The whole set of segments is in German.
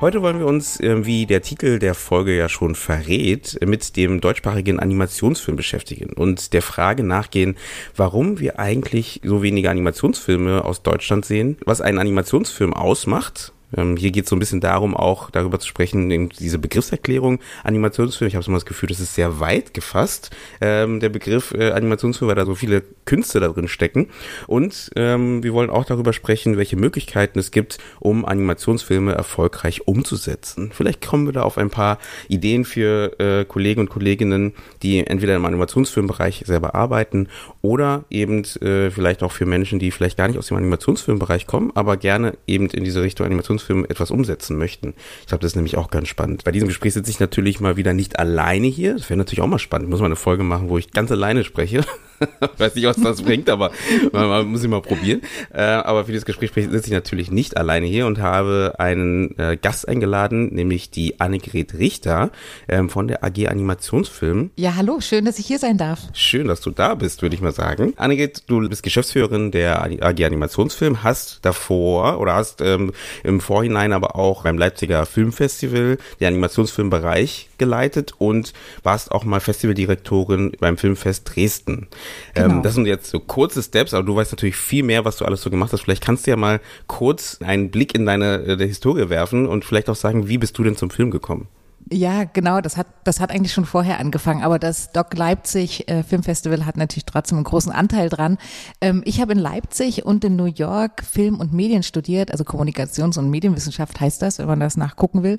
Heute wollen wir uns, äh, wie der Titel der Folge ja schon verrät, mit dem deutschsprachigen Animationsfilm beschäftigen und der Frage nachgehen, warum wir eigentlich so wenige Animationsfilme aus Deutschland sehen, was einen Animationsfilm ausmacht ähm, hier geht es so ein bisschen darum, auch darüber zu sprechen, diese Begriffserklärung Animationsfilm. Ich habe so mal das Gefühl, das ist sehr weit gefasst, ähm, der Begriff äh, Animationsfilm, weil da so viele Künste da drin stecken. Und ähm, wir wollen auch darüber sprechen, welche Möglichkeiten es gibt, um Animationsfilme erfolgreich umzusetzen. Vielleicht kommen wir da auf ein paar Ideen für äh, Kollegen und Kolleginnen, die entweder im Animationsfilmbereich selber arbeiten oder eben äh, vielleicht auch für Menschen, die vielleicht gar nicht aus dem Animationsfilmbereich kommen, aber gerne eben in diese Richtung Animationsfilm Animationsfilm etwas umsetzen möchten. Ich glaube, das ist nämlich auch ganz spannend. Bei diesem Gespräch sitze ich natürlich mal wieder nicht alleine hier. Das wäre natürlich auch mal spannend. Ich muss mal eine Folge machen, wo ich ganz alleine spreche. Weiß nicht, was das bringt, aber man, man muss ich mal probieren. Äh, aber für dieses Gespräch sitze ich natürlich nicht alleine hier und habe einen äh, Gast eingeladen, nämlich die Annegret Richter ähm, von der AG Animationsfilm. Ja, hallo, schön, dass ich hier sein darf. Schön, dass du da bist, würde ich mal sagen. Annegret, du bist Geschäftsführerin der AG Animationsfilm, hast davor oder hast ähm, im Vorhinein aber auch beim Leipziger Filmfestival den Animationsfilmbereich geleitet und warst auch mal Festivaldirektorin beim Filmfest Dresden. Ähm, genau. Ähm, das sind jetzt so kurze Steps, aber du weißt natürlich viel mehr, was du alles so gemacht hast. Vielleicht kannst du ja mal kurz einen Blick in deine äh, Historie werfen und vielleicht auch sagen, wie bist du denn zum Film gekommen? Ja, genau, das hat, das hat eigentlich schon vorher angefangen, aber das Doc Leipzig äh, Filmfestival hat natürlich trotzdem einen großen Anteil dran. Ähm, ich habe in Leipzig und in New York Film und Medien studiert, also Kommunikations- und Medienwissenschaft heißt das, wenn man das nachgucken will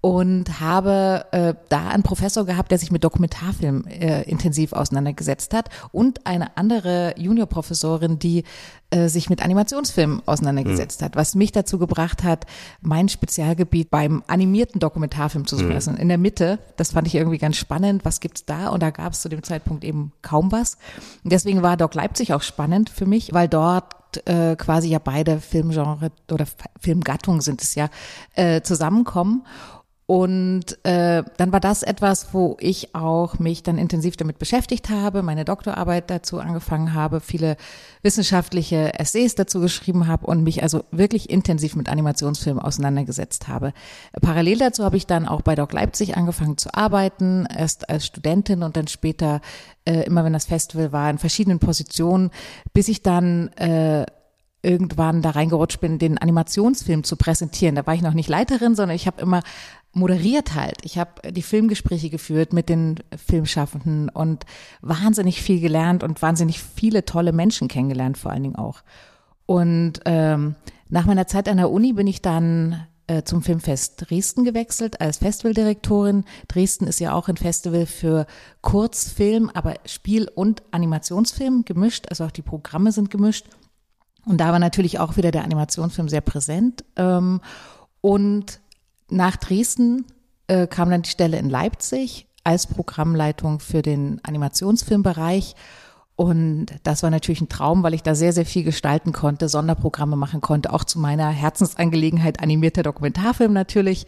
und habe äh, da einen Professor gehabt, der sich mit Dokumentarfilm äh, intensiv auseinandergesetzt hat und eine andere Juniorprofessorin, die äh, sich mit Animationsfilmen auseinandergesetzt mhm. hat, was mich dazu gebracht hat, mein Spezialgebiet beim animierten Dokumentarfilm zu suchen. Mhm. In der Mitte, das fand ich irgendwie ganz spannend, was gibt's da? Und da gab es zu dem Zeitpunkt eben kaum was. Und deswegen war Doc Leipzig auch spannend für mich, weil dort äh, quasi ja beide Filmgenre oder Filmgattungen sind es ja, äh, zusammenkommen. Und äh, dann war das etwas, wo ich auch mich dann intensiv damit beschäftigt habe, meine Doktorarbeit dazu angefangen habe, viele wissenschaftliche Essays dazu geschrieben habe und mich also wirklich intensiv mit Animationsfilmen auseinandergesetzt habe. Parallel dazu habe ich dann auch bei Doc Leipzig angefangen zu arbeiten, erst als Studentin und dann später, äh, immer wenn das Festival war, in verschiedenen Positionen, bis ich dann äh, irgendwann da reingerutscht bin, den Animationsfilm zu präsentieren. Da war ich noch nicht Leiterin, sondern ich habe immer moderiert halt. Ich habe die Filmgespräche geführt mit den Filmschaffenden und wahnsinnig viel gelernt und wahnsinnig viele tolle Menschen kennengelernt, vor allen Dingen auch. Und ähm, nach meiner Zeit an der Uni bin ich dann äh, zum Filmfest Dresden gewechselt als Festivaldirektorin. Dresden ist ja auch ein Festival für Kurzfilm, aber Spiel- und Animationsfilm gemischt, also auch die Programme sind gemischt. Und da war natürlich auch wieder der Animationsfilm sehr präsent. Ähm, und nach Dresden äh, kam dann die Stelle in Leipzig als Programmleitung für den Animationsfilmbereich. Und das war natürlich ein Traum, weil ich da sehr, sehr viel gestalten konnte, Sonderprogramme machen konnte, auch zu meiner Herzensangelegenheit animierter Dokumentarfilm natürlich.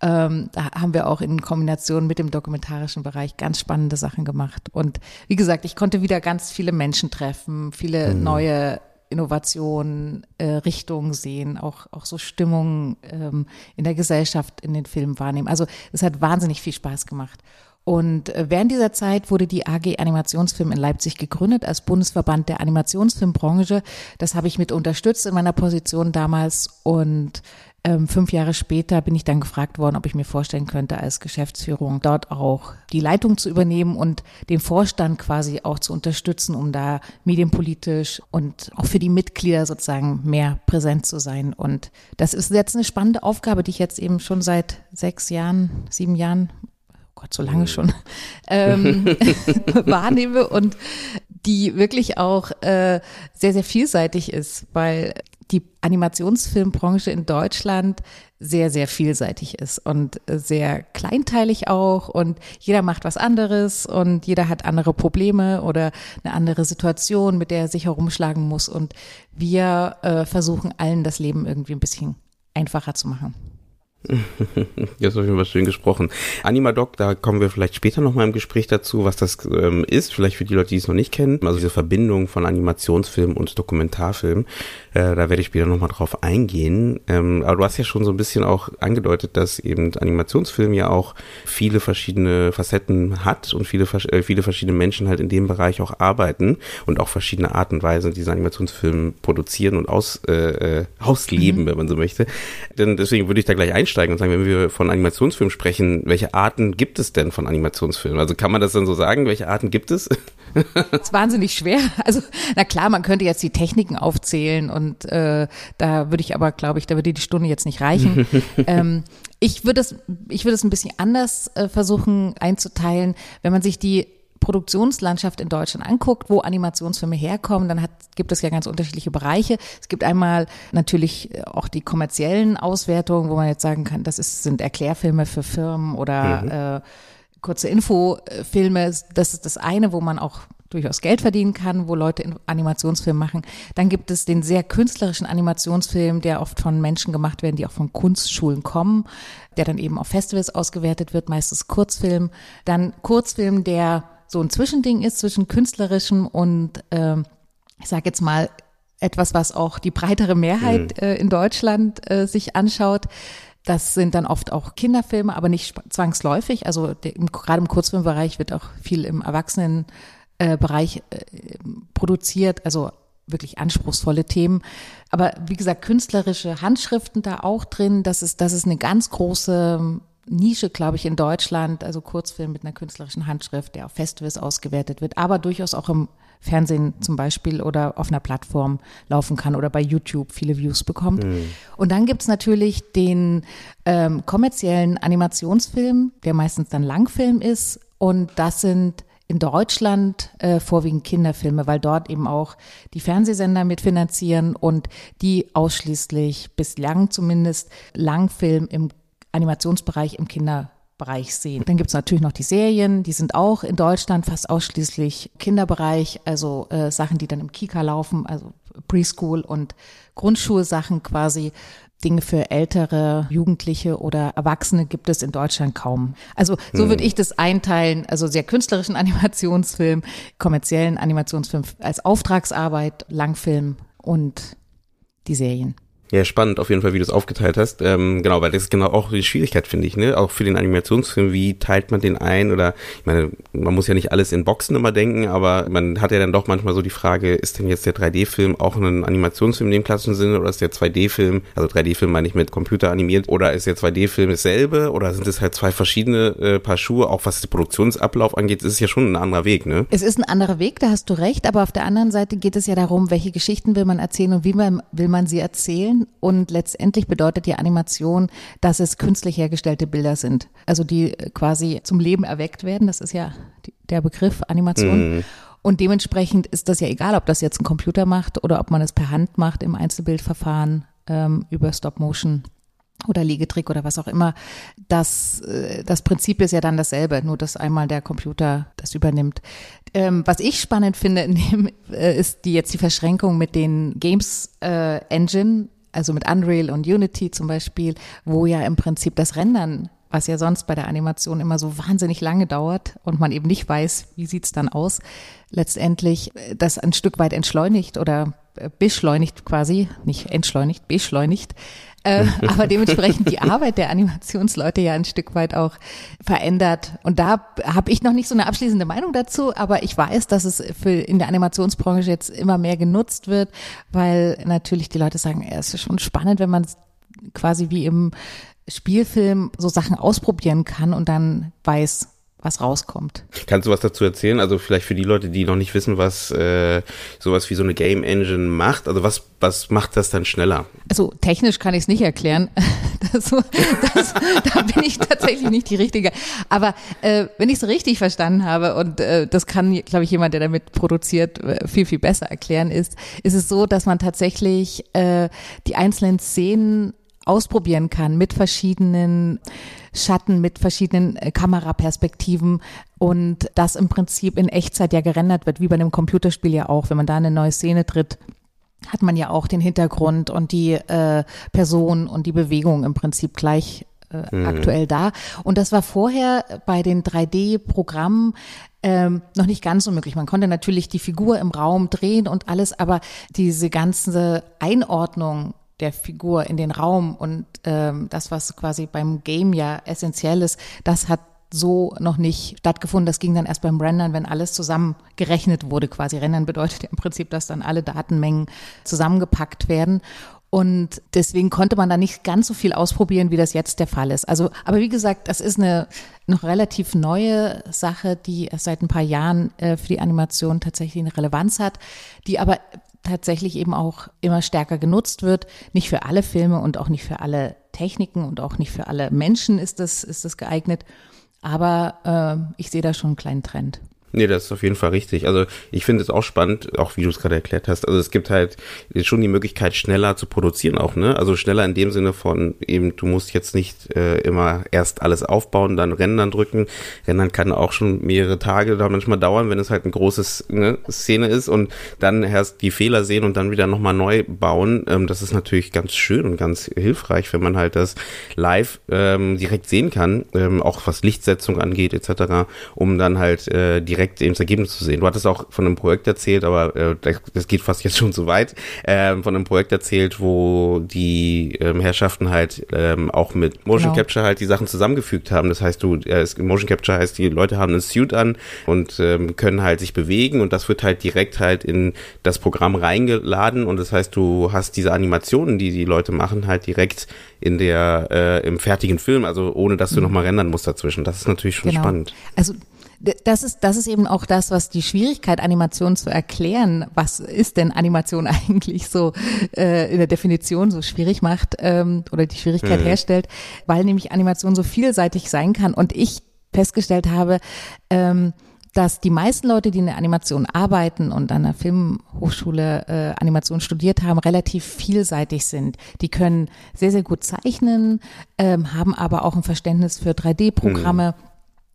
Ähm, da haben wir auch in Kombination mit dem dokumentarischen Bereich ganz spannende Sachen gemacht. Und wie gesagt, ich konnte wieder ganz viele Menschen treffen, viele mhm. neue Innovation, äh, Richtung sehen, auch, auch so Stimmungen ähm, in der Gesellschaft in den Filmen wahrnehmen. Also es hat wahnsinnig viel Spaß gemacht. Und äh, während dieser Zeit wurde die AG Animationsfilm in Leipzig gegründet als Bundesverband der Animationsfilmbranche. Das habe ich mit unterstützt in meiner Position damals und ähm, fünf Jahre später bin ich dann gefragt worden, ob ich mir vorstellen könnte, als Geschäftsführung dort auch die Leitung zu übernehmen und den Vorstand quasi auch zu unterstützen, um da medienpolitisch und auch für die Mitglieder sozusagen mehr präsent zu sein. Und das ist jetzt eine spannende Aufgabe, die ich jetzt eben schon seit sechs Jahren, sieben Jahren oh Gott, so lange schon, ähm, wahrnehme und die wirklich auch äh, sehr, sehr vielseitig ist, weil die Animationsfilmbranche in Deutschland sehr, sehr vielseitig ist und sehr kleinteilig auch und jeder macht was anderes und jeder hat andere Probleme oder eine andere Situation, mit der er sich herumschlagen muss und wir äh, versuchen allen das Leben irgendwie ein bisschen einfacher zu machen. Jetzt auf jeden Fall schön gesprochen. Animadoc, da kommen wir vielleicht später nochmal im Gespräch dazu, was das ähm, ist, vielleicht für die Leute, die es noch nicht kennen. Also diese Verbindung von Animationsfilm und Dokumentarfilm, äh, da werde ich später nochmal drauf eingehen. Ähm, aber du hast ja schon so ein bisschen auch angedeutet, dass eben Animationsfilm ja auch viele verschiedene Facetten hat und viele, äh, viele verschiedene Menschen halt in dem Bereich auch arbeiten und auch verschiedene Art und Weise diese Animationsfilme produzieren und aus, äh, äh ausleben, mhm. wenn man so möchte. Denn deswegen würde ich da gleich einsteigen einsteigen und sagen, wenn wir von Animationsfilmen sprechen, welche Arten gibt es denn von Animationsfilmen? Also kann man das dann so sagen, welche Arten gibt es? Das ist wahnsinnig schwer. Also, na klar, man könnte jetzt die Techniken aufzählen und äh, da würde ich aber, glaube ich, da würde die Stunde jetzt nicht reichen. ähm, ich würde es, ich würde es ein bisschen anders äh, versuchen einzuteilen. Wenn man sich die Produktionslandschaft in Deutschland anguckt, wo Animationsfilme herkommen, dann hat, gibt es ja ganz unterschiedliche Bereiche. Es gibt einmal natürlich äh, auch die kommerziellen Auswertungen, wo man jetzt sagen kann, das ist, sind Erklärfilme für Firmen oder mhm. äh, kurze Infofilme. Das ist das eine, wo man auch durchaus Geld verdienen kann, wo Leute Animationsfilme machen. Dann gibt es den sehr künstlerischen Animationsfilm, der oft von Menschen gemacht werden, die auch von Kunstschulen kommen, der dann eben auf Festivals ausgewertet wird, meistens Kurzfilm. Dann Kurzfilm, der so ein Zwischending ist zwischen künstlerischem und, äh, ich sage jetzt mal, etwas, was auch die breitere Mehrheit mhm. äh, in Deutschland äh, sich anschaut. Das sind dann oft auch Kinderfilme, aber nicht zwangsläufig. Also der, im, gerade im Kurzfilmbereich wird auch viel im Erwachsenenbereich äh, äh, produziert, also wirklich anspruchsvolle Themen. Aber wie gesagt, künstlerische Handschriften da auch drin. Das ist, das ist eine ganz große Nische, glaube ich, in Deutschland, also Kurzfilm mit einer künstlerischen Handschrift, der auf Festivals ausgewertet wird, aber durchaus auch im Fernsehen zum Beispiel oder auf einer Plattform laufen kann oder bei YouTube viele Views bekommt. Mhm. Und dann gibt's natürlich den ähm, kommerziellen Animationsfilm, der meistens dann Langfilm ist. Und das sind in Deutschland äh, vorwiegend Kinderfilme, weil dort eben auch die Fernsehsender mitfinanzieren und die ausschließlich bislang zumindest Langfilm im Animationsbereich im Kinderbereich sehen. Dann gibt es natürlich noch die Serien, die sind auch in Deutschland fast ausschließlich Kinderbereich, also äh, Sachen, die dann im Kika laufen, also Preschool und Grundschulsachen quasi. Dinge für ältere Jugendliche oder Erwachsene gibt es in Deutschland kaum. Also so hm. würde ich das einteilen, also sehr künstlerischen Animationsfilm, kommerziellen Animationsfilm als Auftragsarbeit, Langfilm und die Serien. Ja, spannend auf jeden Fall, wie du es aufgeteilt hast. Ähm, genau, weil das ist genau auch die Schwierigkeit, finde ich, ne? Auch für den Animationsfilm, wie teilt man den ein? Oder ich meine, man muss ja nicht alles in Boxen immer denken, aber man hat ja dann doch manchmal so die Frage, ist denn jetzt der 3D-Film auch ein Animationsfilm in dem klassischen Sinne oder ist der 2D-Film, also 3D-Film meine ich mit Computer animiert, oder ist der 2D-Film dasselbe oder sind es halt zwei verschiedene äh, Paar Schuhe, auch was den Produktionsablauf angeht, ist es ja schon ein anderer Weg, ne? Es ist ein anderer Weg, da hast du recht, aber auf der anderen Seite geht es ja darum, welche Geschichten will man erzählen und wie man, will man sie erzählen und letztendlich bedeutet die Animation, dass es künstlich hergestellte Bilder sind. Also die quasi zum Leben erweckt werden. Das ist ja der Begriff Animation. Mhm. Und dementsprechend ist das ja egal, ob das jetzt ein Computer macht oder ob man es per Hand macht im Einzelbildverfahren ähm, über Stop Motion oder Liegetrick oder was auch immer. Das, äh, das Prinzip ist ja dann dasselbe, nur dass einmal der Computer das übernimmt. Ähm, was ich spannend finde, äh, ist die jetzt die Verschränkung mit den Games äh, Engine, also mit Unreal und Unity zum Beispiel, wo ja im Prinzip das Rendern was ja sonst bei der Animation immer so wahnsinnig lange dauert und man eben nicht weiß, wie sieht's dann aus, letztendlich äh, das ein Stück weit entschleunigt oder äh, beschleunigt quasi, nicht entschleunigt, beschleunigt, äh, aber dementsprechend die Arbeit der Animationsleute ja ein Stück weit auch verändert. Und da habe ich noch nicht so eine abschließende Meinung dazu, aber ich weiß, dass es für in der Animationsbranche jetzt immer mehr genutzt wird, weil natürlich die Leute sagen, es ist schon spannend, wenn man quasi wie im Spielfilm so Sachen ausprobieren kann und dann weiß, was rauskommt. Kannst du was dazu erzählen? Also vielleicht für die Leute, die noch nicht wissen, was äh, sowas wie so eine Game Engine macht. Also was, was macht das dann schneller? Also technisch kann ich es nicht erklären. Das, das, da bin ich tatsächlich nicht die Richtige. Aber äh, wenn ich es richtig verstanden habe, und äh, das kann, glaube ich, jemand, der damit produziert, äh, viel, viel besser erklären, ist, ist es so, dass man tatsächlich äh, die einzelnen Szenen ausprobieren kann mit verschiedenen Schatten, mit verschiedenen äh, Kameraperspektiven und das im Prinzip in Echtzeit ja gerendert wird, wie bei einem Computerspiel ja auch. Wenn man da eine neue Szene tritt, hat man ja auch den Hintergrund und die äh, Person und die Bewegung im Prinzip gleich äh, mhm. aktuell da. Und das war vorher bei den 3D-Programmen ähm, noch nicht ganz so möglich. Man konnte natürlich die Figur im Raum drehen und alles, aber diese ganze Einordnung der Figur in den Raum und ähm, das, was quasi beim Game ja essentiell ist, das hat so noch nicht stattgefunden. Das ging dann erst beim Rendern, wenn alles zusammengerechnet wurde. Quasi Rendern bedeutet ja im Prinzip, dass dann alle Datenmengen zusammengepackt werden. Und deswegen konnte man da nicht ganz so viel ausprobieren, wie das jetzt der Fall ist. Also, aber wie gesagt, das ist eine noch relativ neue Sache, die seit ein paar Jahren äh, für die Animation tatsächlich eine Relevanz hat, die aber tatsächlich eben auch immer stärker genutzt wird. Nicht für alle Filme und auch nicht für alle Techniken und auch nicht für alle Menschen ist das, ist das geeignet. Aber äh, ich sehe da schon einen kleinen Trend. Nee, das ist auf jeden Fall richtig. Also ich finde es auch spannend, auch wie du es gerade erklärt hast. Also es gibt halt schon die Möglichkeit, schneller zu produzieren auch, ne? Also schneller in dem Sinne von eben, du musst jetzt nicht äh, immer erst alles aufbauen, dann Rendern drücken. Rendern kann auch schon mehrere Tage da manchmal dauern, wenn es halt eine große ne, Szene ist und dann erst die Fehler sehen und dann wieder nochmal neu bauen. Ähm, das ist natürlich ganz schön und ganz hilfreich, wenn man halt das live ähm, direkt sehen kann, ähm, auch was Lichtsetzung angeht etc., um dann halt äh, direkt direkt eben das Ergebnis zu sehen. Du hattest auch von einem Projekt erzählt, aber äh, das geht fast jetzt schon zu weit, äh, von einem Projekt erzählt, wo die ähm, Herrschaften halt ähm, auch mit Motion genau. Capture halt die Sachen zusammengefügt haben. Das heißt, du, äh, Motion Capture heißt, die Leute haben einen Suit an und ähm, können halt sich bewegen und das wird halt direkt halt in das Programm reingeladen und das heißt, du hast diese Animationen, die die Leute machen, halt direkt in der äh, im fertigen Film, also ohne dass du mhm. nochmal rendern musst dazwischen. Das ist natürlich schon genau. spannend. Also das ist, das ist eben auch das, was die Schwierigkeit, Animation zu erklären, was ist denn Animation eigentlich so äh, in der Definition so schwierig macht ähm, oder die Schwierigkeit mhm. herstellt, weil nämlich Animation so vielseitig sein kann. Und ich festgestellt habe, ähm, dass die meisten Leute, die in der Animation arbeiten und an der Filmhochschule äh, Animation studiert haben, relativ vielseitig sind. Die können sehr, sehr gut zeichnen, ähm, haben aber auch ein Verständnis für 3D-Programme. Mhm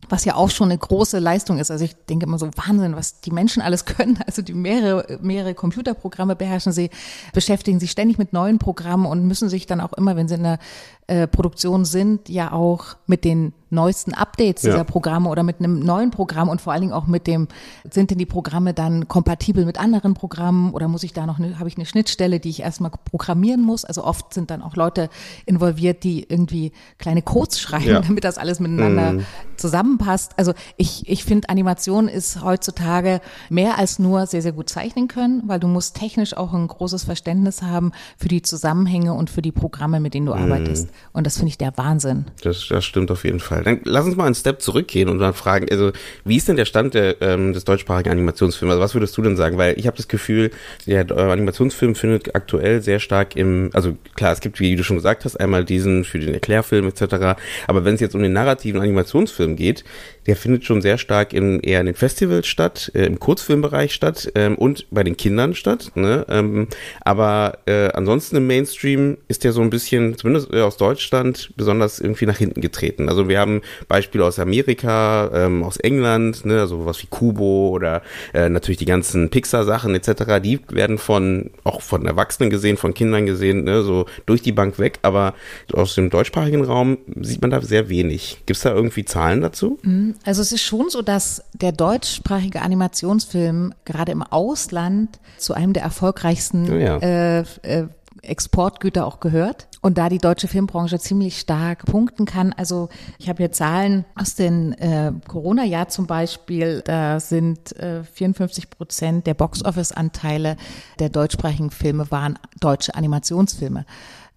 was ja auch schon eine große Leistung ist. Also ich denke immer so Wahnsinn, was die Menschen alles können. Also die mehrere, mehrere Computerprogramme beherrschen sie, beschäftigen sich ständig mit neuen Programmen und müssen sich dann auch immer, wenn sie in der äh, Produktion sind, ja auch mit den neuesten Updates dieser ja. Programme oder mit einem neuen Programm und vor allen Dingen auch mit dem, sind denn die Programme dann kompatibel mit anderen Programmen oder muss ich da noch eine, habe ich eine Schnittstelle, die ich erstmal programmieren muss? Also oft sind dann auch Leute involviert, die irgendwie kleine Codes schreiben, ja. damit das alles miteinander mhm. zusammenpasst. Also ich, ich finde, Animation ist heutzutage mehr als nur sehr, sehr gut zeichnen können, weil du musst technisch auch ein großes Verständnis haben für die Zusammenhänge und für die Programme, mit denen du mhm. arbeitest. Und das finde ich der Wahnsinn. Das, das stimmt auf jeden Fall. Dann lass uns mal einen Step zurückgehen und dann fragen, also wie ist denn der Stand der, ähm, des deutschsprachigen Animationsfilms? Also was würdest du denn sagen? Weil ich habe das Gefühl, der äh, Animationsfilm findet aktuell sehr stark im, also klar, es gibt, wie du schon gesagt hast, einmal diesen für den Erklärfilm etc. Aber wenn es jetzt um den narrativen Animationsfilm geht, der findet schon sehr stark in, eher in den Festivals statt, äh, im Kurzfilmbereich statt ähm, und bei den Kindern statt. Ne? Ähm, aber äh, ansonsten im Mainstream ist der so ein bisschen, zumindest äh, aus Deutschland, besonders irgendwie nach hinten getreten. Also wir haben Beispiele aus Amerika, ähm, aus England, ne? also was wie Kubo oder äh, natürlich die ganzen Pixar-Sachen etc., die werden von, auch von Erwachsenen gesehen, von Kindern gesehen, ne? so durch die Bank weg, aber aus dem deutschsprachigen Raum sieht man da sehr wenig. Gibt es da irgendwie Zahlen dazu? Also es ist schon so, dass der deutschsprachige Animationsfilm gerade im Ausland zu einem der erfolgreichsten oh ja. äh, äh, Exportgüter auch gehört und da die deutsche Filmbranche ziemlich stark punkten kann. Also ich habe hier Zahlen aus dem äh, Corona-Jahr zum Beispiel, da sind äh, 54 Prozent der Box-Office-Anteile der deutschsprachigen Filme waren deutsche Animationsfilme.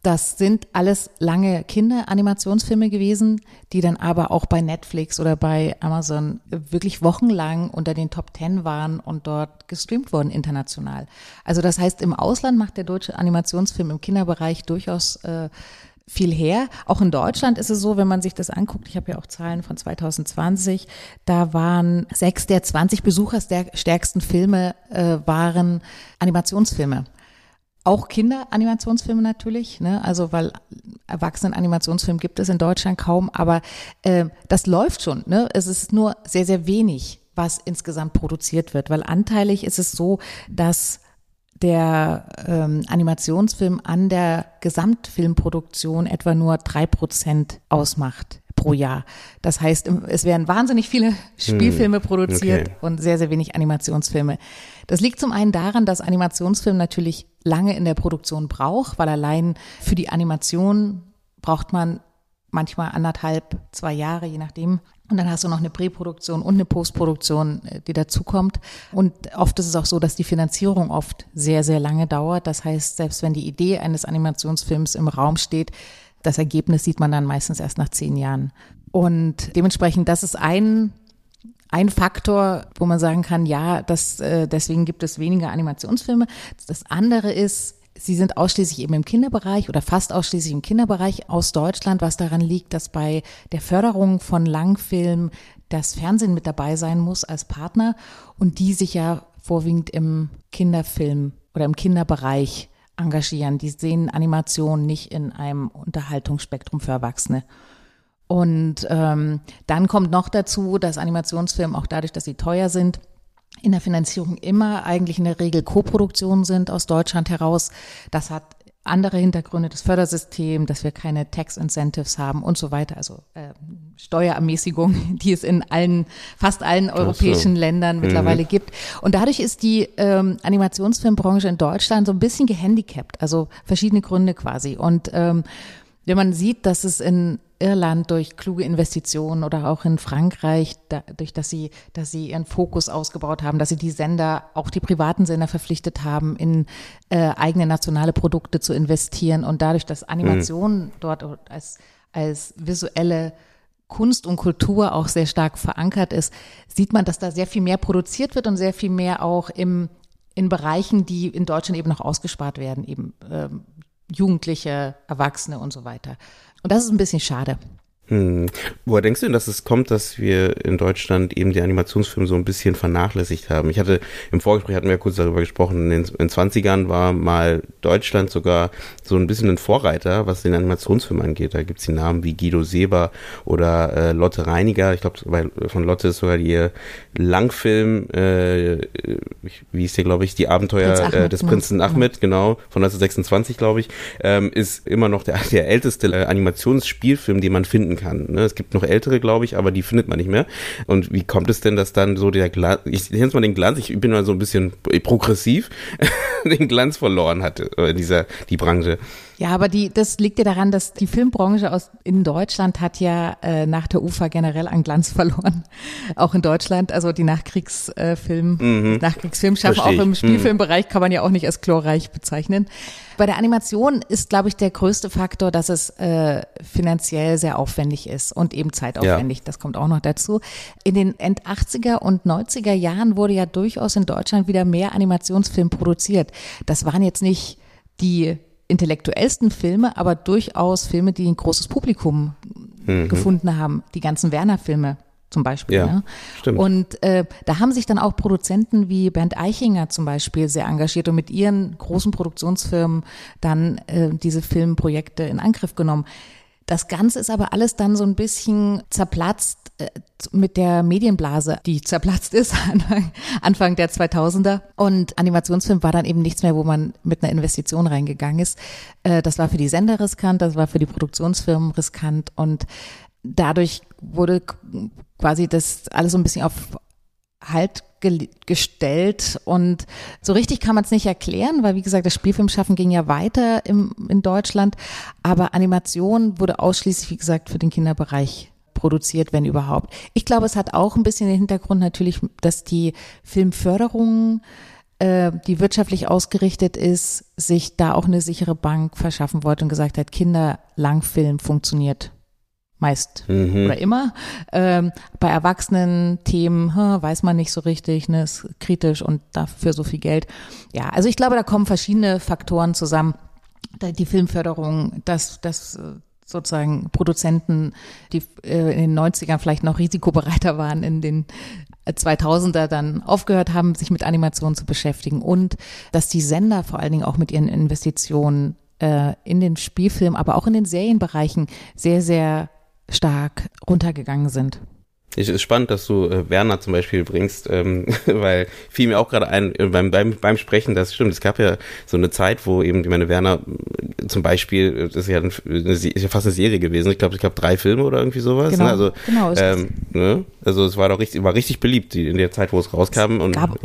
Das sind alles lange Kinderanimationsfilme gewesen, die dann aber auch bei Netflix oder bei Amazon wirklich wochenlang unter den Top Ten waren und dort gestreamt wurden international. Also das heißt, im Ausland macht der deutsche Animationsfilm im Kinderbereich durchaus äh, viel her. Auch in Deutschland ist es so, wenn man sich das anguckt, ich habe ja auch Zahlen von 2020, da waren sechs der 20 besucherstärksten Filme äh, waren Animationsfilme. Auch Kinderanimationsfilme natürlich, ne? also weil Erwachsenen-Animationsfilm gibt es in Deutschland kaum, aber äh, das läuft schon. Ne? Es ist nur sehr, sehr wenig, was insgesamt produziert wird, weil anteilig ist es so, dass der ähm, Animationsfilm an der Gesamtfilmproduktion etwa nur drei Prozent ausmacht pro Jahr. Das heißt, es werden wahnsinnig viele hm, Spielfilme produziert okay. und sehr, sehr wenig Animationsfilme. Das liegt zum einen daran, dass Animationsfilm natürlich lange in der Produktion braucht, weil allein für die Animation braucht man manchmal anderthalb, zwei Jahre, je nachdem. Und dann hast du noch eine Präproduktion und eine Postproduktion, äh, die dazukommt. Und oft ist es auch so, dass die Finanzierung oft sehr, sehr lange dauert. Das heißt, selbst wenn die Idee eines Animationsfilms im Raum steht, das Ergebnis sieht man dann meistens erst nach zehn Jahren. Und dementsprechend, das ist ein, ein Faktor, wo man sagen kann, ja, das, äh, deswegen gibt es weniger Animationsfilme. Das andere ist, sie sind ausschließlich eben im Kinderbereich oder fast ausschließlich im Kinderbereich aus Deutschland, was daran liegt, dass bei der Förderung von Langfilmen das Fernsehen mit dabei sein muss als Partner und die sich ja vorwiegend im Kinderfilm oder im Kinderbereich engagieren. Die sehen Animation nicht in einem Unterhaltungsspektrum für Erwachsene. Und ähm, dann kommt noch dazu, dass Animationsfilme auch dadurch, dass sie teuer sind, in der Finanzierung immer eigentlich in der Regel Koproduktionen sind aus Deutschland heraus. Das hat andere Hintergründe, das Fördersystem, dass wir keine Tax Incentives haben und so weiter, also äh, Steuerermäßigung, die es in allen, fast allen europäischen so. Ländern mhm. mittlerweile mhm. gibt. Und dadurch ist die ähm, Animationsfilmbranche in Deutschland so ein bisschen gehandicapt, also verschiedene Gründe quasi. Und ähm, wenn man sieht, dass es in Irland durch kluge Investitionen oder auch in Frankreich, dadurch, dass sie, dass sie ihren Fokus ausgebaut haben, dass sie die Sender, auch die privaten Sender verpflichtet haben, in äh, eigene nationale Produkte zu investieren und dadurch, dass Animation mhm. dort als, als visuelle Kunst und Kultur auch sehr stark verankert ist, sieht man, dass da sehr viel mehr produziert wird und sehr viel mehr auch im, in Bereichen, die in Deutschland eben noch ausgespart werden, eben ähm, Jugendliche, Erwachsene und so weiter. Und das ist ein bisschen schade. Hm. Woher denkst du denn, dass es kommt, dass wir in Deutschland eben die Animationsfilme so ein bisschen vernachlässigt haben? Ich hatte, im Vorgespräch hatten wir ja kurz darüber gesprochen, in den, in 20ern war mal Deutschland sogar so ein bisschen ein Vorreiter, was den Animationsfilm angeht. Da gibt's die Namen wie Guido Seber oder äh, Lotte Reiniger. Ich glaube, von Lotte ist sogar ihr Langfilm, äh, wie ist der, glaube ich, die Abenteuer Prinz äh, des Prinzen ne? Ahmed, genau, von 1926, glaube ich, ähm, ist immer noch der, der älteste äh, Animationsspielfilm, den man finden kann. Ne? Es gibt noch ältere, glaube ich, aber die findet man nicht mehr. Und wie kommt es denn, dass dann so der Glanz, ich nenne es mal den Glanz, ich bin mal so ein bisschen progressiv, den Glanz verloren hatte, äh, dieser, die Branche. Ja, aber die, das liegt ja daran, dass die Filmbranche aus in Deutschland hat ja äh, nach der UFA generell an Glanz verloren. Auch in Deutschland, also die Nachkriegsfilm, äh, mhm. Nachkriegsfilmschaffen, auch im mhm. Spielfilmbereich kann man ja auch nicht als chlorreich bezeichnen. Bei der Animation ist, glaube ich, der größte Faktor, dass es äh, finanziell sehr aufwendig ist und eben zeitaufwendig. Ja. Das kommt auch noch dazu. In den End 80er und 90er Jahren wurde ja durchaus in Deutschland wieder mehr Animationsfilm produziert. Das waren jetzt nicht die intellektuellsten Filme, aber durchaus Filme, die ein großes Publikum mhm. gefunden haben. Die ganzen Werner-Filme zum Beispiel. Ja, ne? stimmt. Und äh, da haben sich dann auch Produzenten wie Bernd Eichinger zum Beispiel sehr engagiert und mit ihren großen Produktionsfirmen dann äh, diese Filmprojekte in Angriff genommen. Das Ganze ist aber alles dann so ein bisschen zerplatzt äh, mit der Medienblase, die zerplatzt ist Anfang, Anfang der 2000er. Und Animationsfilm war dann eben nichts mehr, wo man mit einer Investition reingegangen ist. Äh, das war für die Sender riskant, das war für die Produktionsfirmen riskant und dadurch wurde quasi das alles so ein bisschen auf Halt ge gestellt und so richtig kann man es nicht erklären, weil wie gesagt, das Spielfilmschaffen ging ja weiter im, in Deutschland, aber Animation wurde ausschließlich, wie gesagt, für den Kinderbereich produziert, wenn überhaupt. Ich glaube, es hat auch ein bisschen den Hintergrund natürlich, dass die Filmförderung äh, die wirtschaftlich ausgerichtet ist, sich da auch eine sichere Bank verschaffen wollte und gesagt hat, Kinderlangfilm funktioniert meist mhm. oder immer. Ähm, bei erwachsenen Themen hm, weiß man nicht so richtig, ne, ist kritisch und dafür so viel Geld. Ja, also ich glaube, da kommen verschiedene Faktoren zusammen. Die Filmförderung, das, das äh, sozusagen Produzenten, die äh, in den 90ern vielleicht noch risikobereiter waren, in den 2000er dann aufgehört haben, sich mit Animation zu beschäftigen und dass die Sender vor allen Dingen auch mit ihren Investitionen äh, in den Spielfilm, aber auch in den Serienbereichen sehr, sehr stark runtergegangen sind. Es ist spannend, dass du äh, Werner zum Beispiel bringst, ähm, weil fiel mir auch gerade ein äh, beim, beim, beim Sprechen, das stimmt. Es gab ja so eine Zeit, wo eben, ich meine, Werner äh, zum Beispiel, äh, das ist ja, ein, ist ja fast eine Serie gewesen. Ich glaube, es gab drei Filme oder irgendwie sowas. Genau, ne? Also, genau ähm, ne? also es war doch richtig, war richtig beliebt in der Zeit, wo es rauskam. Es und gab,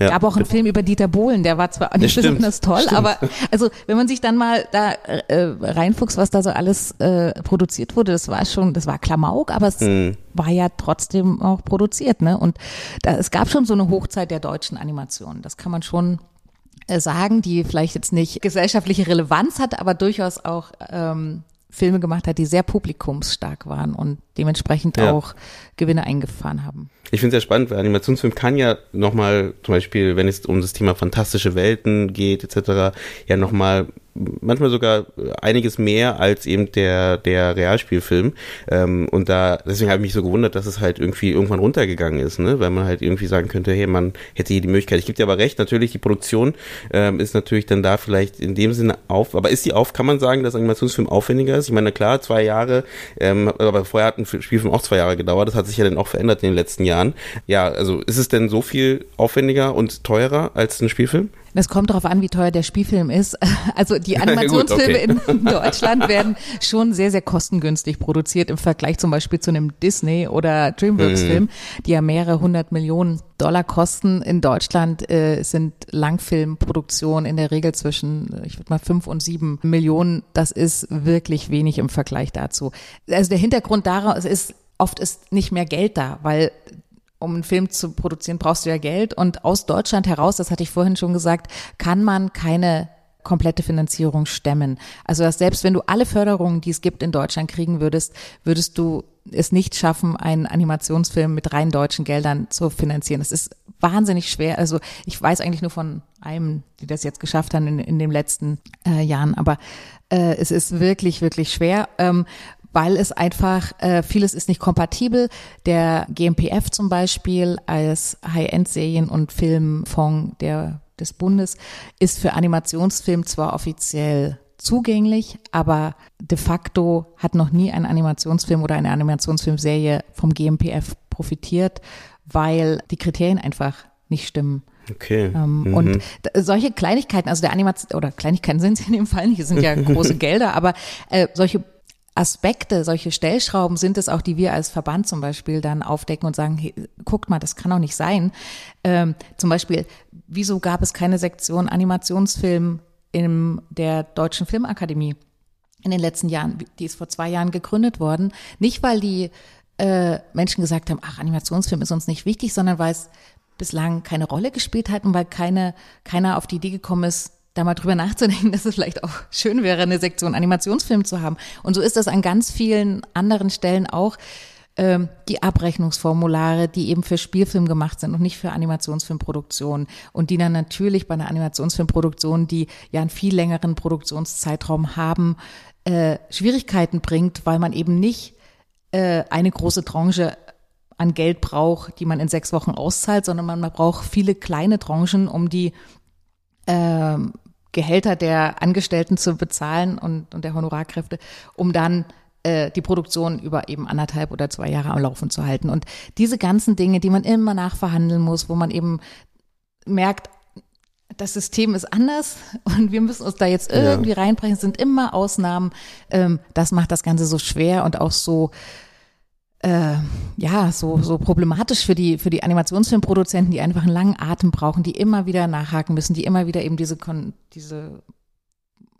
ja, gab auch einen Film über Dieter Bohlen, der war zwar nicht besonders toll, stimmt. aber also wenn man sich dann mal da äh, reinfuchst, was da so alles äh, produziert wurde, das war schon, das war Klamauk, aber es Mhm. war ja trotzdem auch produziert, ne? Und da, es gab schon so eine Hochzeit der deutschen Animation. Das kann man schon äh, sagen, die vielleicht jetzt nicht gesellschaftliche Relevanz hat, aber durchaus auch ähm, Filme gemacht hat, die sehr publikumsstark waren und dementsprechend Ja. auch Gewinne eingefahren haben. Ich finde es sehr spannend, weil Animationsfilm kann ja nochmal, zum Beispiel, wenn es um das Thema fantastische Welten geht, etc., ja nochmal manchmal sogar einiges mehr als eben der, der Realspielfilm. Ähm, und da, deswegen habe ich mich so gewundert, dass es halt irgendwie irgendwann runtergegangen ist, ne? Weil man halt irgendwie sagen könnte, hey, man hätte hier die Möglichkeit. Ich gebe dir aber recht, natürlich, die Produktion ähm, ist natürlich dann da vielleicht in dem Sinne auf, aber ist die auf, kann man sagen, dass Animationsfilm aufwendiger ist? Ich meine, klar, zwei Jahre, ähm, aber vorher hat ein Spielfilm auch zwei Jahre gedauert, das hat sich ja dann auch verändert in den letzten Jahren. Ja, also ist es denn so viel aufwendiger und teurer als ein Spielfilm? Es kommt darauf an, wie teuer der Spielfilm ist. Also die Animationsfilme Gut, in Deutschland werden schon sehr, sehr kostengünstig produziert im Vergleich zum Beispiel zu einem Disney- oder Dreamworks-Film, die ja mehrere hundert Millionen Dollar kosten. In Deutschland äh, sind Langfilmproduktionen in der Regel zwischen, ich würde mal, fünf und sieben Millionen. Das ist wirklich wenig im Vergleich dazu. Also der Hintergrund daraus ist, oft ist nicht mehr Geld da, weil um einen Film zu produzieren, brauchst du ja Geld. Und aus Deutschland heraus, das hatte ich vorhin schon gesagt, kann man keine komplette Finanzierung stemmen. Also dass selbst wenn du alle Förderungen, die es gibt in Deutschland kriegen würdest, würdest du es nicht schaffen, einen Animationsfilm mit rein deutschen Geldern zu finanzieren. Das ist wahnsinnig schwer. Also ich weiß eigentlich nur von einem, die das jetzt geschafft haben in, in den letzten äh, Jahren, aber äh, es ist wirklich, wirklich schwer. Ähm, weil es einfach, äh, vieles ist nicht kompatibel. Der GMPF zum Beispiel als High-End-Serien- und Filmfonds der, des Bundes ist für Animationsfilm zwar offiziell zugänglich, aber de facto hat noch nie ein Animationsfilm oder eine Animationsfilmserie vom GMPF profitiert, weil die Kriterien einfach nicht stimmen. Okay. Ähm, Mhm. Und solche Kleinigkeiten, also der Animation, oder Kleinigkeiten sind es in dem Fall nicht, es sind ja große Gelder, aber äh, solche Aspekte, solche Stellschrauben sind es auch, die wir als Verband zum Beispiel dann aufdecken und sagen, hey, guckt mal, das kann doch nicht sein. Ähm, zum Beispiel, wieso gab es keine Sektion Animationsfilm in der Deutschen Filmakademie in den letzten Jahren? Die ist vor zwei Jahren gegründet worden. Nicht, weil die äh, Menschen gesagt haben, ach, Animationsfilm ist uns nicht wichtig, sondern weil es bislang keine Rolle gespielt hat und weil keine, keiner auf die Idee gekommen ist, da mal drüber nachzudenken, dass es vielleicht auch schön wäre, eine Sektion Animationsfilm zu haben. Und so ist das an ganz vielen anderen Stellen auch. Ähm, die Abrechnungsformulare, die eben für Spielfilm gemacht sind und nicht für Animationsfilmproduktion und die dann natürlich bei einer Animationsfilmproduktion, die ja einen viel längeren Produktionszeitraum haben, äh, Schwierigkeiten bringt, weil man eben nicht äh, eine große Tranche an Geld braucht, die man in sechs Wochen auszahlt, sondern man braucht viele kleine Tranchen, um die ähm, Gehälter der Angestellten zu bezahlen und, und der Honorarkräfte, um dann äh, die Produktion über eben anderthalb oder zwei Jahre am Laufen zu halten. Und diese ganzen Dinge, die man immer nachverhandeln muss, wo man eben merkt, das System ist anders und wir müssen uns da jetzt Ja. irgendwie reinbrechen, es sind immer Ausnahmen. Ähm, das macht das Ganze so schwer und auch so äh, ja, so, so problematisch für die, für die Animationsfilmproduzenten, die einfach einen langen Atem brauchen, die immer wieder nachhaken müssen, die immer wieder eben diese, diese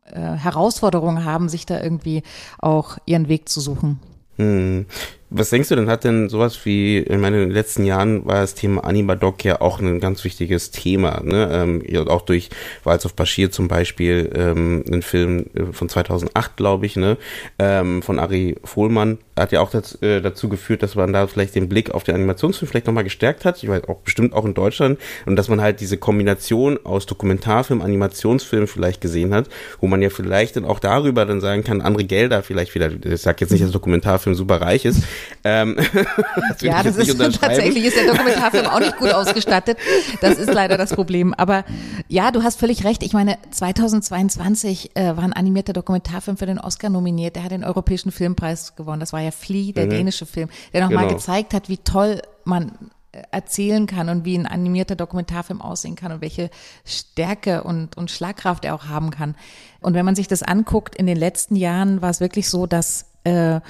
äh, Herausforderung haben, sich da irgendwie auch ihren Weg zu suchen. Hm. Was denkst du denn, hat denn sowas wie, ich meine, in den letzten Jahren war das Thema Animadoc ja auch ein ganz wichtiges Thema, ne? Ähm, auch durch Walz of Bashir zum Beispiel, ähm, ein Film äh, von 2008, glaube ich, ne? Ähm, von Ari Fohlmann, hat ja auch das, äh, dazu geführt, dass man da vielleicht den Blick auf den Animationsfilm vielleicht nochmal gestärkt hat. Ich weiß auch bestimmt auch in Deutschland. Und dass man halt diese Kombination aus Dokumentarfilm, Animationsfilm vielleicht gesehen hat, wo man ja vielleicht dann auch darüber dann sagen kann, andere Gelder vielleicht wieder, ich sag jetzt nicht, dass Dokumentarfilm super reich ist, ähm, das ja, das ist tatsächlich ist der Dokumentarfilm auch nicht gut ausgestattet. Das ist leider das Problem. Aber ja, du hast völlig recht. Ich meine, 2022 äh, war ein animierter Dokumentarfilm für den Oscar nominiert. Der hat den Europäischen Filmpreis gewonnen. Das war ja Flea, der mhm. dänische Film, der nochmal genau. gezeigt hat, wie toll man äh, erzählen kann und wie ein animierter Dokumentarfilm aussehen kann und welche Stärke und, und Schlagkraft er auch haben kann. Und wenn man sich das anguckt, in den letzten Jahren war es wirklich so, dass äh,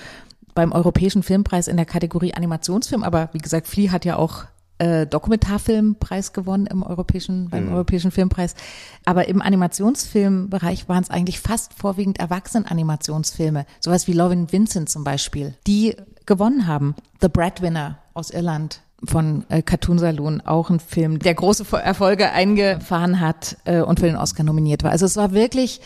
beim Europäischen Filmpreis in der Kategorie Animationsfilm, aber wie gesagt, Flea hat ja auch äh, Dokumentarfilmpreis gewonnen im europäischen, beim mhm. Europäischen Filmpreis. Aber im Animationsfilmbereich waren es eigentlich fast vorwiegend Erwachsenen-Animationsfilme, sowas wie Lovin Vincent zum Beispiel, die gewonnen haben. The Breadwinner aus Irland von äh, Cartoon Saloon, auch ein Film, der große Erfolge eingefahren hat äh, und für den Oscar nominiert war. Also es war wirklich,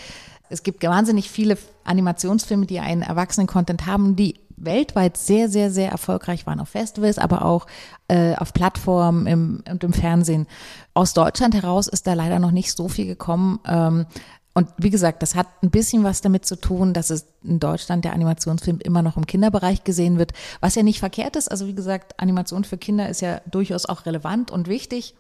es gibt wahnsinnig viele Animationsfilme, die einen Erwachsenen-Content haben, die weltweit sehr, sehr, sehr erfolgreich waren auf Festivals, aber auch äh, auf Plattformen im, und im Fernsehen. Aus Deutschland heraus ist da leider noch nicht so viel gekommen. Ähm, und wie gesagt, das hat ein bisschen was damit zu tun, dass es in Deutschland der Animationsfilm immer noch im Kinderbereich gesehen wird, was ja nicht verkehrt ist. Also wie gesagt, Animation für Kinder ist ja durchaus auch relevant und wichtig.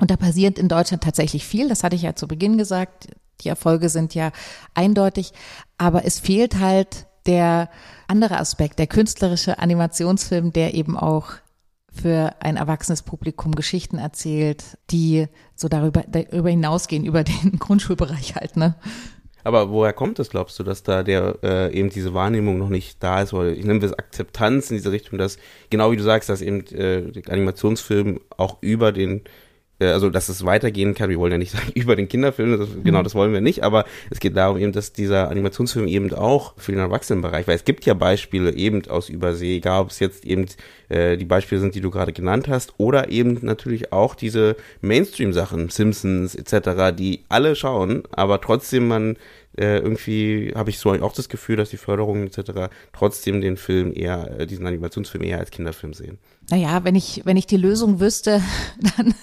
Und da passiert in Deutschland tatsächlich viel. Das hatte ich ja zu Beginn gesagt. Die Erfolge sind ja eindeutig. Aber es fehlt halt der andere Aspekt, der künstlerische Animationsfilm, der eben auch für ein erwachsenes Publikum Geschichten erzählt, die so darüber, darüber hinausgehen, über den Grundschulbereich halt, ne? Aber woher kommt es, glaubst du, dass da der äh, eben diese Wahrnehmung noch nicht da ist? Oder ich nenne das Akzeptanz in diese Richtung, dass, genau wie du sagst, dass eben äh, Animationsfilm auch über den also dass es weitergehen kann. Wir wollen ja nicht sagen über den Kinderfilm, das, genau mhm. das wollen wir nicht, aber es geht darum eben, dass dieser Animationsfilm eben auch für den Erwachsenenbereich, weil es gibt ja Beispiele eben aus Übersee, egal ob es jetzt eben äh, die Beispiele sind, die du gerade genannt hast, oder eben natürlich auch diese Mainstream-Sachen, Simpsons etc., die alle schauen, aber trotzdem man äh, irgendwie habe ich so auch das Gefühl, dass die Förderungen etc. trotzdem den Film eher, äh, diesen Animationsfilm eher als Kinderfilm sehen. Naja, wenn ich, wenn ich die Lösung wüsste, dann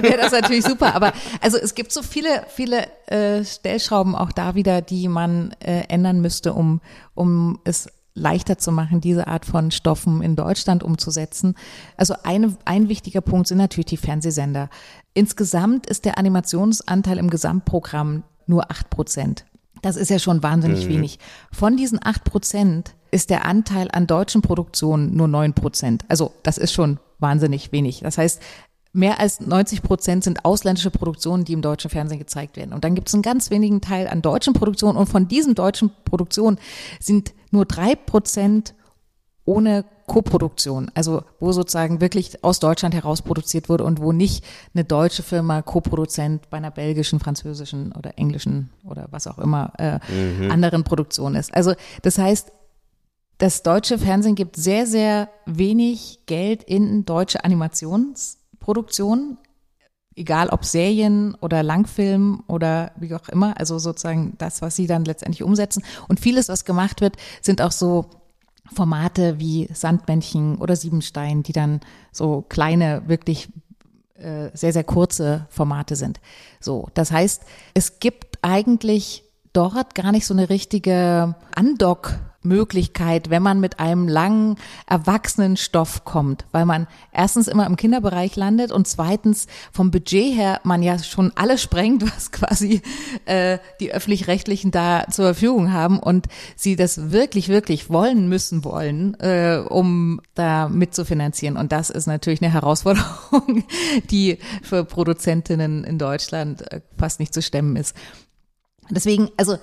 wäre das natürlich super. Aber also es gibt so viele, viele äh, Stellschrauben auch da wieder, die man äh, ändern müsste, um, um es leichter zu machen, diese Art von Stoffen in Deutschland umzusetzen. Also eine, ein wichtiger Punkt sind natürlich die Fernsehsender. Insgesamt ist der Animationsanteil im Gesamtprogramm nur acht Prozent. Das ist ja schon wahnsinnig mhm. wenig. Von diesen acht Prozent ist der Anteil an deutschen Produktionen nur neun Prozent. Also das ist schon wahnsinnig wenig. Das heißt, mehr als 90 Prozent sind ausländische Produktionen, die im deutschen Fernsehen gezeigt werden. Und dann gibt es einen ganz wenigen Teil an deutschen Produktionen. Und von diesen deutschen Produktionen sind nur drei Prozent ohne Koproduktion, also wo sozusagen wirklich aus Deutschland heraus produziert wurde und wo nicht eine deutsche Firma Koproduzent bei einer belgischen, französischen oder englischen oder was auch immer äh, mhm. anderen Produktion ist. Also das heißt, das deutsche Fernsehen gibt sehr, sehr wenig Geld in deutsche Animationsproduktion, egal ob Serien oder Langfilm oder wie auch immer, also sozusagen das, was sie dann letztendlich umsetzen. Und vieles, was gemacht wird, sind auch so Formate wie Sandmännchen oder Siebenstein, die dann so kleine, wirklich äh, sehr, sehr kurze Formate sind. So, das heißt, es gibt eigentlich dort gar nicht so eine richtige Andock- Möglichkeit, wenn man mit einem langen Erwachsenenstoff kommt, weil man erstens immer im Kinderbereich landet und zweitens vom Budget her man ja schon alles sprengt, was quasi äh, die öffentlich-rechtlichen da zur Verfügung haben und sie das wirklich, wirklich wollen müssen wollen, äh, um da mitzufinanzieren. Und das ist natürlich eine Herausforderung, die für Produzentinnen in Deutschland äh, fast nicht zu stemmen ist. Deswegen, also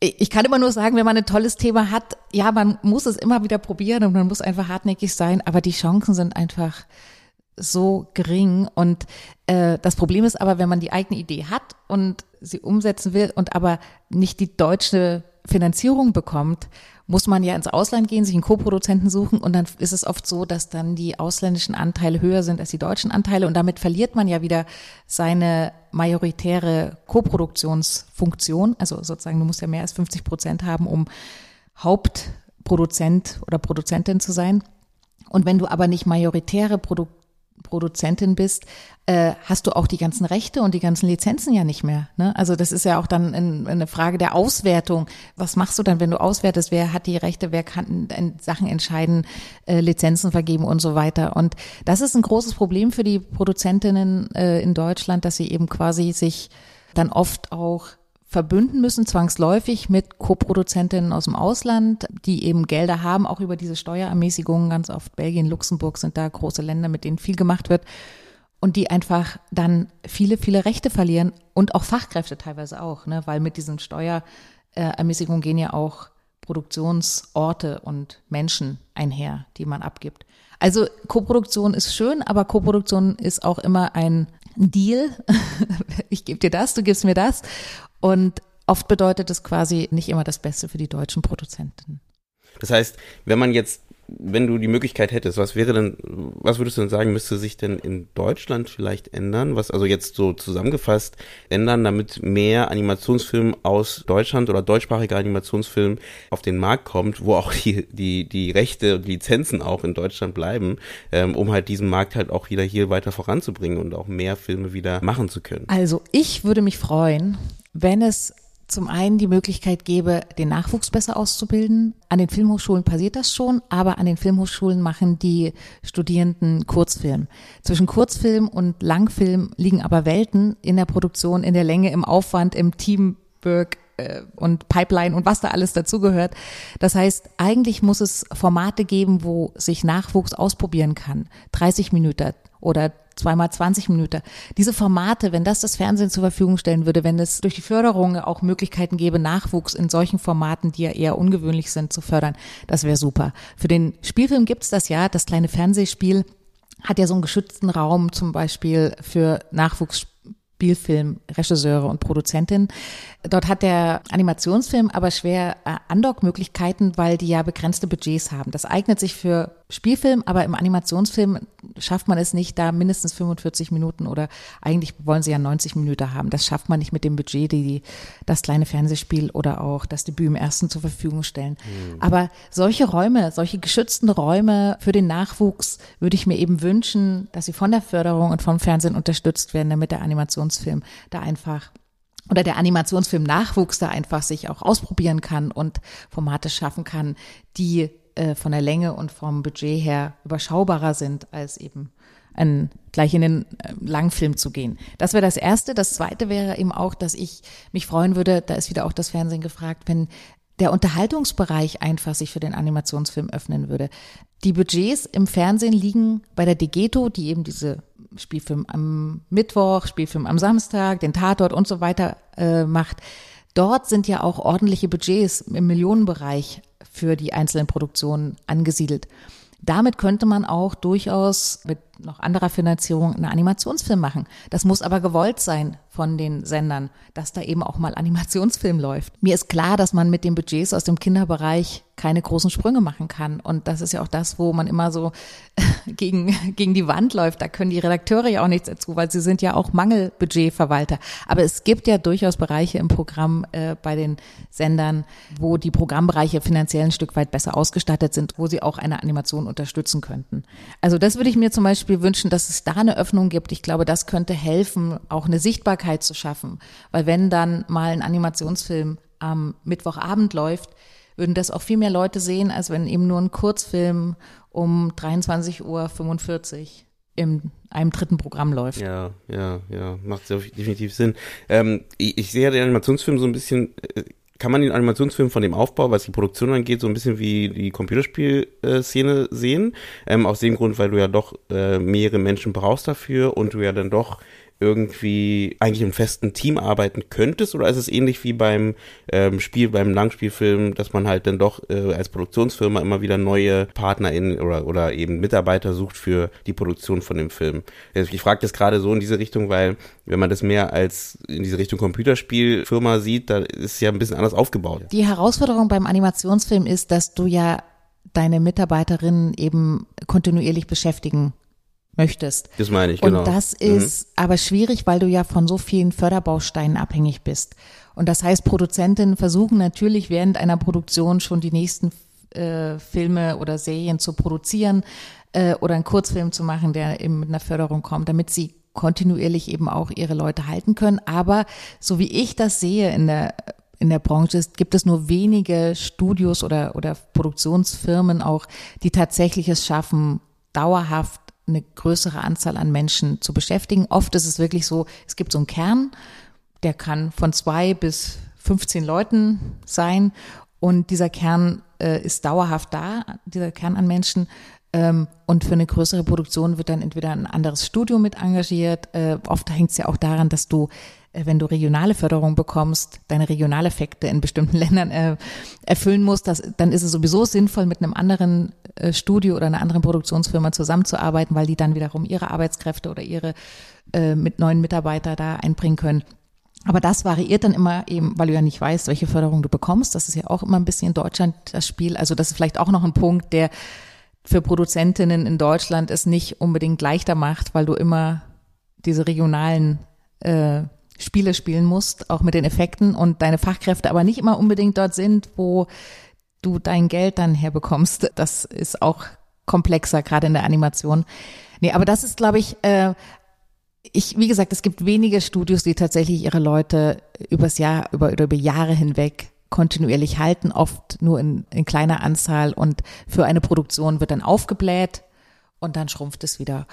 ich kann immer nur sagen, wenn man ein tolles Thema hat, ja, man muss es immer wieder probieren und man muss einfach hartnäckig sein, aber die Chancen sind einfach so gering. Und äh, das Problem ist aber, wenn man die eigene Idee hat und sie umsetzen will und aber nicht die deutsche Finanzierung bekommt, muss man ja ins Ausland gehen, sich einen Co-Produzenten suchen und dann ist es oft so, dass dann die ausländischen Anteile höher sind als die deutschen Anteile und damit verliert man ja wieder seine majoritäre Co-Produktionsfunktion. Also sozusagen, du musst ja mehr als 50 Prozent haben, um Hauptproduzent oder Produzentin zu sein. Und wenn du aber nicht majoritäre Produ Produzentin bist, äh, hast du auch die ganzen Rechte und die ganzen Lizenzen ja nicht mehr. Ne? Also das ist ja auch dann in, eine Frage der Auswertung. Was machst du dann, wenn du auswertest? Wer hat die Rechte? Wer kann in Sachen entscheiden, äh, Lizenzen vergeben und so weiter? Und das ist ein großes Problem für die Produzentinnen äh, in Deutschland, dass sie eben quasi sich dann oft auch verbünden müssen, zwangsläufig mit Co-Produzentinnen aus dem Ausland, die eben Gelder haben, auch über diese Steuerermäßigungen. Ganz oft Belgien, Luxemburg sind da große Länder, mit denen viel gemacht wird. Und die einfach dann viele, viele Rechte verlieren und auch Fachkräfte teilweise auch, ne? weil mit diesen Steuerermäßigungen gehen ja auch Produktionsorte und Menschen einher, die man abgibt. Also Koproduktion ist schön, aber Koproduktion ist auch immer ein Deal. Ich gebe dir das, du gibst mir das. Und oft bedeutet es quasi nicht immer das Beste für die deutschen Produzenten. Das heißt, wenn man jetzt, wenn du die Möglichkeit hättest, was wäre denn, was würdest du denn sagen, müsste sich denn in Deutschland vielleicht ändern? Was also jetzt so zusammengefasst ändern, damit mehr Animationsfilm aus Deutschland oder deutschsprachiger Animationsfilm auf den Markt kommt, wo auch die, die, die Rechte und Lizenzen auch in Deutschland bleiben, ähm, um halt diesen Markt halt auch wieder hier weiter voranzubringen und auch mehr Filme wieder machen zu können? Also ich würde mich freuen, wenn es zum einen die Möglichkeit gäbe, den Nachwuchs besser auszubilden. An den Filmhochschulen passiert das schon, aber an den Filmhochschulen machen die Studierenden Kurzfilm. Zwischen Kurzfilm und Langfilm liegen aber Welten in der Produktion, in der Länge, im Aufwand, im Teamwork äh, und Pipeline und was da alles dazugehört. Das heißt, eigentlich muss es Formate geben, wo sich Nachwuchs ausprobieren kann. 30 Minuten oder zweimal 20 Minuten. Diese Formate, wenn das das Fernsehen zur Verfügung stellen würde, wenn es durch die Förderung auch Möglichkeiten gäbe, Nachwuchs in solchen Formaten, die ja eher ungewöhnlich sind, zu fördern, das wäre super. Für den Spielfilm gibt's das ja, das kleine Fernsehspiel hat ja so einen geschützten Raum zum Beispiel für Nachwuchs Spielfilmregisseure und Produzentin. Dort hat der Animationsfilm aber schwer äh, Andockmöglichkeiten, weil die ja begrenzte Budgets haben. Das eignet sich für Spielfilm, aber im Animationsfilm schafft man es nicht, da mindestens 45 Minuten oder eigentlich wollen sie ja 90 Minuten haben. Das schafft man nicht mit dem Budget, die, die das kleine Fernsehspiel oder auch das Debüt im ersten zur Verfügung stellen. Mhm. Aber solche Räume, solche geschützten Räume für den Nachwuchs würde ich mir eben wünschen, dass sie von der Förderung und vom Fernsehen unterstützt werden, damit der Animationsfilm da einfach oder der Animationsfilm Nachwuchs da einfach sich auch ausprobieren kann und Formate schaffen kann, die äh, von der Länge und vom Budget her überschaubarer sind als eben ein, gleich in den äh, Langfilm zu gehen. Das wäre das Erste. Das Zweite wäre eben auch, dass ich mich freuen würde, da ist wieder auch das Fernsehen gefragt, wenn der Unterhaltungsbereich einfach sich für den Animationsfilm öffnen würde. Die Budgets im Fernsehen liegen bei der Degeto, die eben diese Spielfilm am Mittwoch, Spielfilm am Samstag, den Tatort und so weiter äh, macht. Dort sind ja auch ordentliche Budgets im Millionenbereich für die einzelnen Produktionen angesiedelt. Damit könnte man auch durchaus mit noch anderer Finanzierung einen Animationsfilm machen. Das muss aber gewollt sein von den Sendern, dass da eben auch mal Animationsfilm läuft. Mir ist klar, dass man mit den Budgets aus dem Kinderbereich keine großen Sprünge machen kann. Und das ist ja auch das, wo man immer so gegen, gegen die Wand läuft. Da können die Redakteure ja auch nichts dazu, weil sie sind ja auch Mangelbudgetverwalter. Aber es gibt ja durchaus Bereiche im Programm äh, bei den Sendern, wo die Programmbereiche finanziell ein Stück weit besser ausgestattet sind, wo sie auch eine Animation unterstützen könnten. Also das würde ich mir zum Beispiel wünschen, dass es da eine Öffnung gibt. Ich glaube, das könnte helfen, auch eine Sichtbarkeit zu schaffen. Weil wenn dann mal ein Animationsfilm am Mittwochabend läuft, würden das auch viel mehr Leute sehen, als wenn eben nur ein Kurzfilm um 23.45 Uhr in einem dritten Programm läuft. Ja, ja, ja, macht definitiv Sinn. Ähm, ich, ich, sehe den Animationsfilm so ein bisschen, äh, kann man den Animationsfilm von dem Aufbau, was die Produktion angeht, so ein bisschen wie die Computerspielszene sehen. Ähm, aus dem Grund, weil du ja doch äh, mehrere Menschen brauchst dafür und du ja dann doch irgendwie eigentlich im festen Team arbeiten könntest oder ist es ähnlich wie beim ähm, Spiel, beim Langspielfilm, dass man halt dann doch äh, als Produktionsfirma immer wieder neue PartnerInnen oder, oder eben Mitarbeiter sucht für die Produktion von dem Film? Also ich frage das gerade so in diese Richtung, weil wenn man das mehr als in diese Richtung Computerspielfirma sieht, da ist es ja ein bisschen anders aufgebaut. Die Herausforderung beim Animationsfilm ist, dass du ja deine Mitarbeiterinnen eben kontinuierlich beschäftigen möchtest. Das meine ich, genau. Und das mhm. ist mhm. aber schwierig, weil du ja von so vielen Förderbausteinen abhängig bist. Und das heißt, Produzentinnen versuchen natürlich während einer Produktion schon die nächsten äh, Filme oder Serien zu produzieren äh, oder einen Kurzfilm zu machen, der eben mit einer Förderung kommt, damit sie kontinuierlich eben auch ihre Leute halten können. Aber so wie ich das sehe in der in der Branche ist, gibt es nur wenige Studios oder, oder Produktionsfirmen auch, die tatsächlich es schaffen, dauerhaft eine größere Anzahl an Menschen zu beschäftigen. Oft ist es wirklich so, es gibt so einen Kern, der kann von zwei bis 15 Leuten sein und dieser Kern äh, ist dauerhaft da, dieser Kern an Menschen. Ähm, und für eine größere Produktion wird dann entweder ein anderes Studio mit engagiert. Äh, oft hängt es ja auch daran, dass du wenn du regionale Förderung bekommst, deine Regionaleffekte in bestimmten Ländern äh, erfüllen musst, das, dann ist es sowieso sinnvoll, mit einem anderen äh, Studio oder einer anderen Produktionsfirma zusammenzuarbeiten, weil die dann wiederum ihre Arbeitskräfte oder ihre äh, mit neuen Mitarbeiter da einbringen können. Aber das variiert dann immer eben, weil du ja nicht weißt, welche Förderung du bekommst. Das ist ja auch immer ein bisschen in Deutschland das Spiel. Also das ist vielleicht auch noch ein Punkt, der für Produzentinnen in Deutschland es nicht unbedingt leichter macht, weil du immer diese regionalen äh, Spiele spielen musst, auch mit den Effekten und deine Fachkräfte aber nicht immer unbedingt dort sind, wo du dein Geld dann herbekommst. Das ist auch komplexer, gerade in der Animation. Nee, aber das ist, glaube ich, äh, ich, wie gesagt, es gibt wenige Studios, die tatsächlich ihre Leute übers Jahr, über, über Jahre hinweg kontinuierlich halten, oft nur in, in kleiner Anzahl und für eine Produktion wird dann aufgebläht und dann schrumpft es wieder.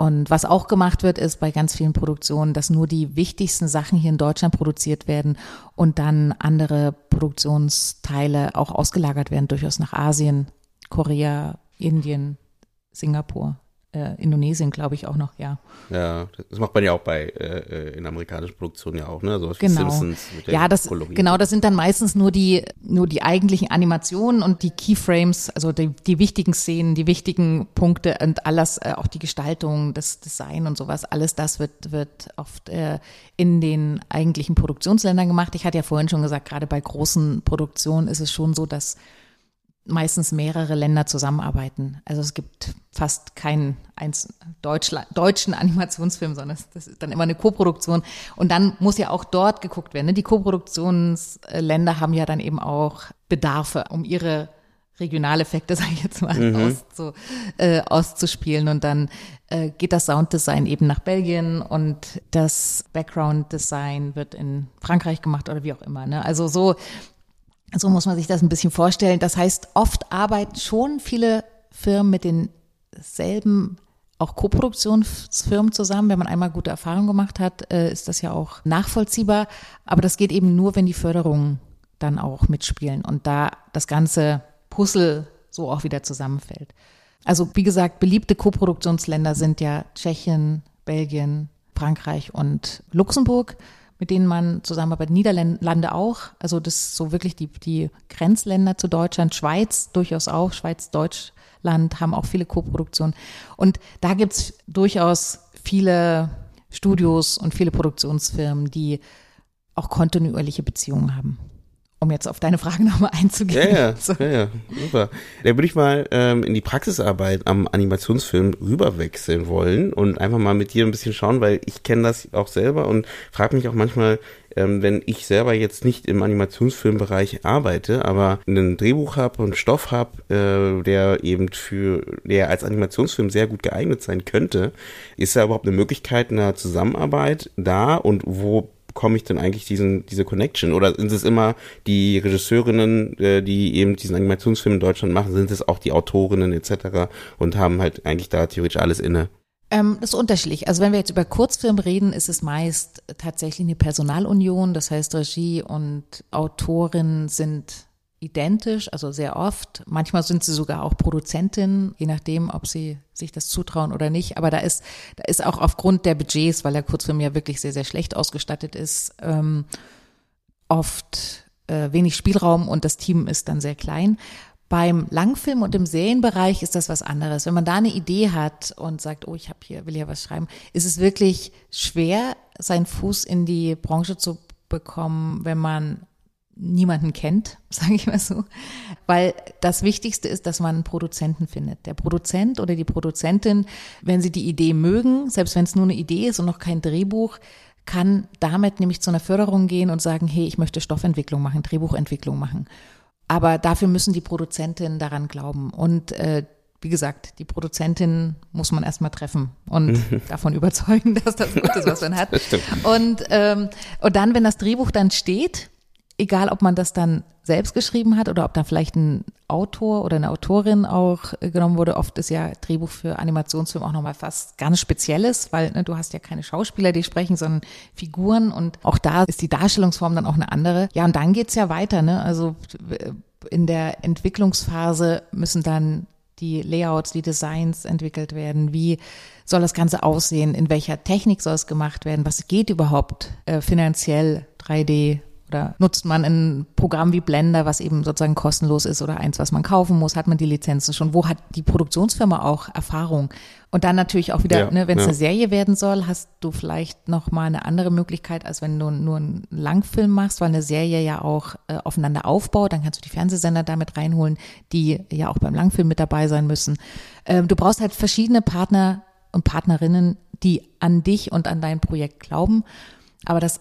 Und was auch gemacht wird, ist bei ganz vielen Produktionen, dass nur die wichtigsten Sachen hier in Deutschland produziert werden und dann andere Produktionsteile auch ausgelagert werden, durchaus nach Asien, Korea, Indien, Singapur äh, Indonesien, glaube ich, auch noch, ja. Ja, das macht man ja auch bei äh, äh in amerikanischen Produktionen ja auch, ne? So genau. Simpsons mit der ja, das Kolorie. genau, das sind dann meistens nur die nur die eigentlichen Animationen und die Keyframes, also die, die wichtigen Szenen, die wichtigen Punkte und alles, äh, auch die Gestaltung, das Design und sowas, alles das wird wird oft äh, in den eigentlichen Produktionsländern gemacht. Ich hatte ja vorhin schon gesagt, gerade bei großen Produktionen ist es schon so, dass meistens mehrere Länder zusammenarbeiten. Also es gibt fast keinen deutschen Animationsfilm, sondern das ist dann immer eine Koproduktion. Und dann muss ja auch dort geguckt werden. Ne? Die Koproduktionsländer haben ja dann eben auch Bedarfe, um ihre Regionaleffekte, sage ich jetzt mal, mhm. auszu, äh, auszuspielen. Und dann äh, geht das Sounddesign eben nach Belgien und das Background-Design wird in Frankreich gemacht oder wie auch immer. Ne? Also so so muss man sich das ein bisschen vorstellen. Das heißt, oft arbeiten schon viele Firmen mit denselben auch Koproduktionsfirmen zusammen. Wenn man einmal gute Erfahrungen gemacht hat, äh, ist das ja auch nachvollziehbar. Aber das geht eben nur, wenn die Förderungen dann auch mitspielen und da das ganze Puzzle so auch wieder zusammenfällt. Also wie gesagt, beliebte Koproduktionsländer sind ja Tschechien, Belgien, Frankreich und Luxemburg mit denen man zusammenarbeitet. Niederlande auch. Also das so wirklich die, die Grenzländer zu Deutschland. Schweiz durchaus auch. Schweiz, Deutschland haben auch viele Koproduktionen. Und da gibt's durchaus viele Studios und viele Produktionsfirmen, die auch kontinuierliche Beziehungen haben um jetzt auf deine Frage nochmal einzugehen. Ja, ja, so. ja, ja, super. Da würde ich mal ähm, in die Praxisarbeit am Animationsfilm rüberwechseln wollen und einfach mal mit dir ein bisschen schauen, weil ich kenne das auch selber und frage mich auch manchmal, ähm, wenn ich selber jetzt nicht im Animationsfilmbereich arbeite, aber einen Drehbuch habe und Stoff habe, äh, der eben für, der als Animationsfilm sehr gut geeignet sein könnte, ist da überhaupt eine Möglichkeit einer Zusammenarbeit da und wo bekomme ich denn eigentlich diesen, diese Connection? Oder sind es immer die Regisseurinnen, äh, die eben diesen Animationsfilm in Deutschland machen, sind es auch die Autorinnen etc. und haben halt eigentlich da theoretisch alles inne? Ähm, das ist unterschiedlich. Also wenn wir jetzt über Kurzfilm reden, ist es meist tatsächlich eine Personalunion. Das heißt, Regie und Autorin sind identisch, also sehr oft. Manchmal sind sie sogar auch Produzentin, je nachdem, ob sie sich das zutrauen oder nicht. Aber da ist, da ist auch aufgrund der Budgets, weil der Kurzfilm ja wirklich sehr, sehr schlecht ausgestattet ist, ähm, oft äh, wenig Spielraum und das Team ist dann sehr klein. Beim Langfilm und im Serienbereich ist das was anderes. Wenn man da eine Idee hat und sagt, oh, ich habe hier, will hier was schreiben, ist es wirklich schwer, seinen Fuß in die Branche zu bekommen, wenn man niemanden kennt, sage ich mal so. Weil das Wichtigste ist, dass man einen Produzenten findet. Der Produzent oder die Produzentin, wenn sie die Idee mögen, selbst wenn es nur eine Idee ist und noch kein Drehbuch, kann damit nämlich zu einer Förderung gehen und sagen, hey, ich möchte Stoffentwicklung machen, Drehbuchentwicklung machen. Aber dafür müssen die Produzentinnen daran glauben. Und äh, wie gesagt, die Produzentin muss man erstmal treffen und davon überzeugen, dass das gut ist, was man hat. Und, ähm, und dann, wenn das Drehbuch dann steht, egal ob man das dann selbst geschrieben hat oder ob da vielleicht ein Autor oder eine Autorin auch äh, genommen wurde. Oft ist ja Drehbuch für Animationsfilm auch nochmal fast ganz Spezielles, weil ne, du hast ja keine Schauspieler, die sprechen, sondern Figuren und auch da ist die Darstellungsform dann auch eine andere. Ja, und dann geht's ja weiter, ne? Also äh, in der Entwicklungsphase müssen dann die Layouts, die Designs entwickelt werden, wie soll das Ganze aussehen, in welcher Technik soll es gemacht werden, was geht überhaupt äh, finanziell 3D oder nutzt man ein Programm wie Blender, was eben sozusagen kostenlos ist oder eins, was man kaufen muss? Hat man die Lizenzen schon? Wo hat die Produktionsfirma auch Erfahrung? Und dann natürlich auch wieder, ja, ne, wenn es ja. eine Serie werden soll, hast du vielleicht noch mal eine andere Möglichkeit, als wenn du nur einen Langfilm machst, weil eine Serie ja auch äh, aufeinander aufbaut. Dann kannst du die Fernsehsender damit reinholen, die ja auch beim Langfilm mit dabei sein müssen. Ähm, du brauchst halt verschiedene Partner und Partnerinnen, die an dich und an dein Projekt glauben. Aber das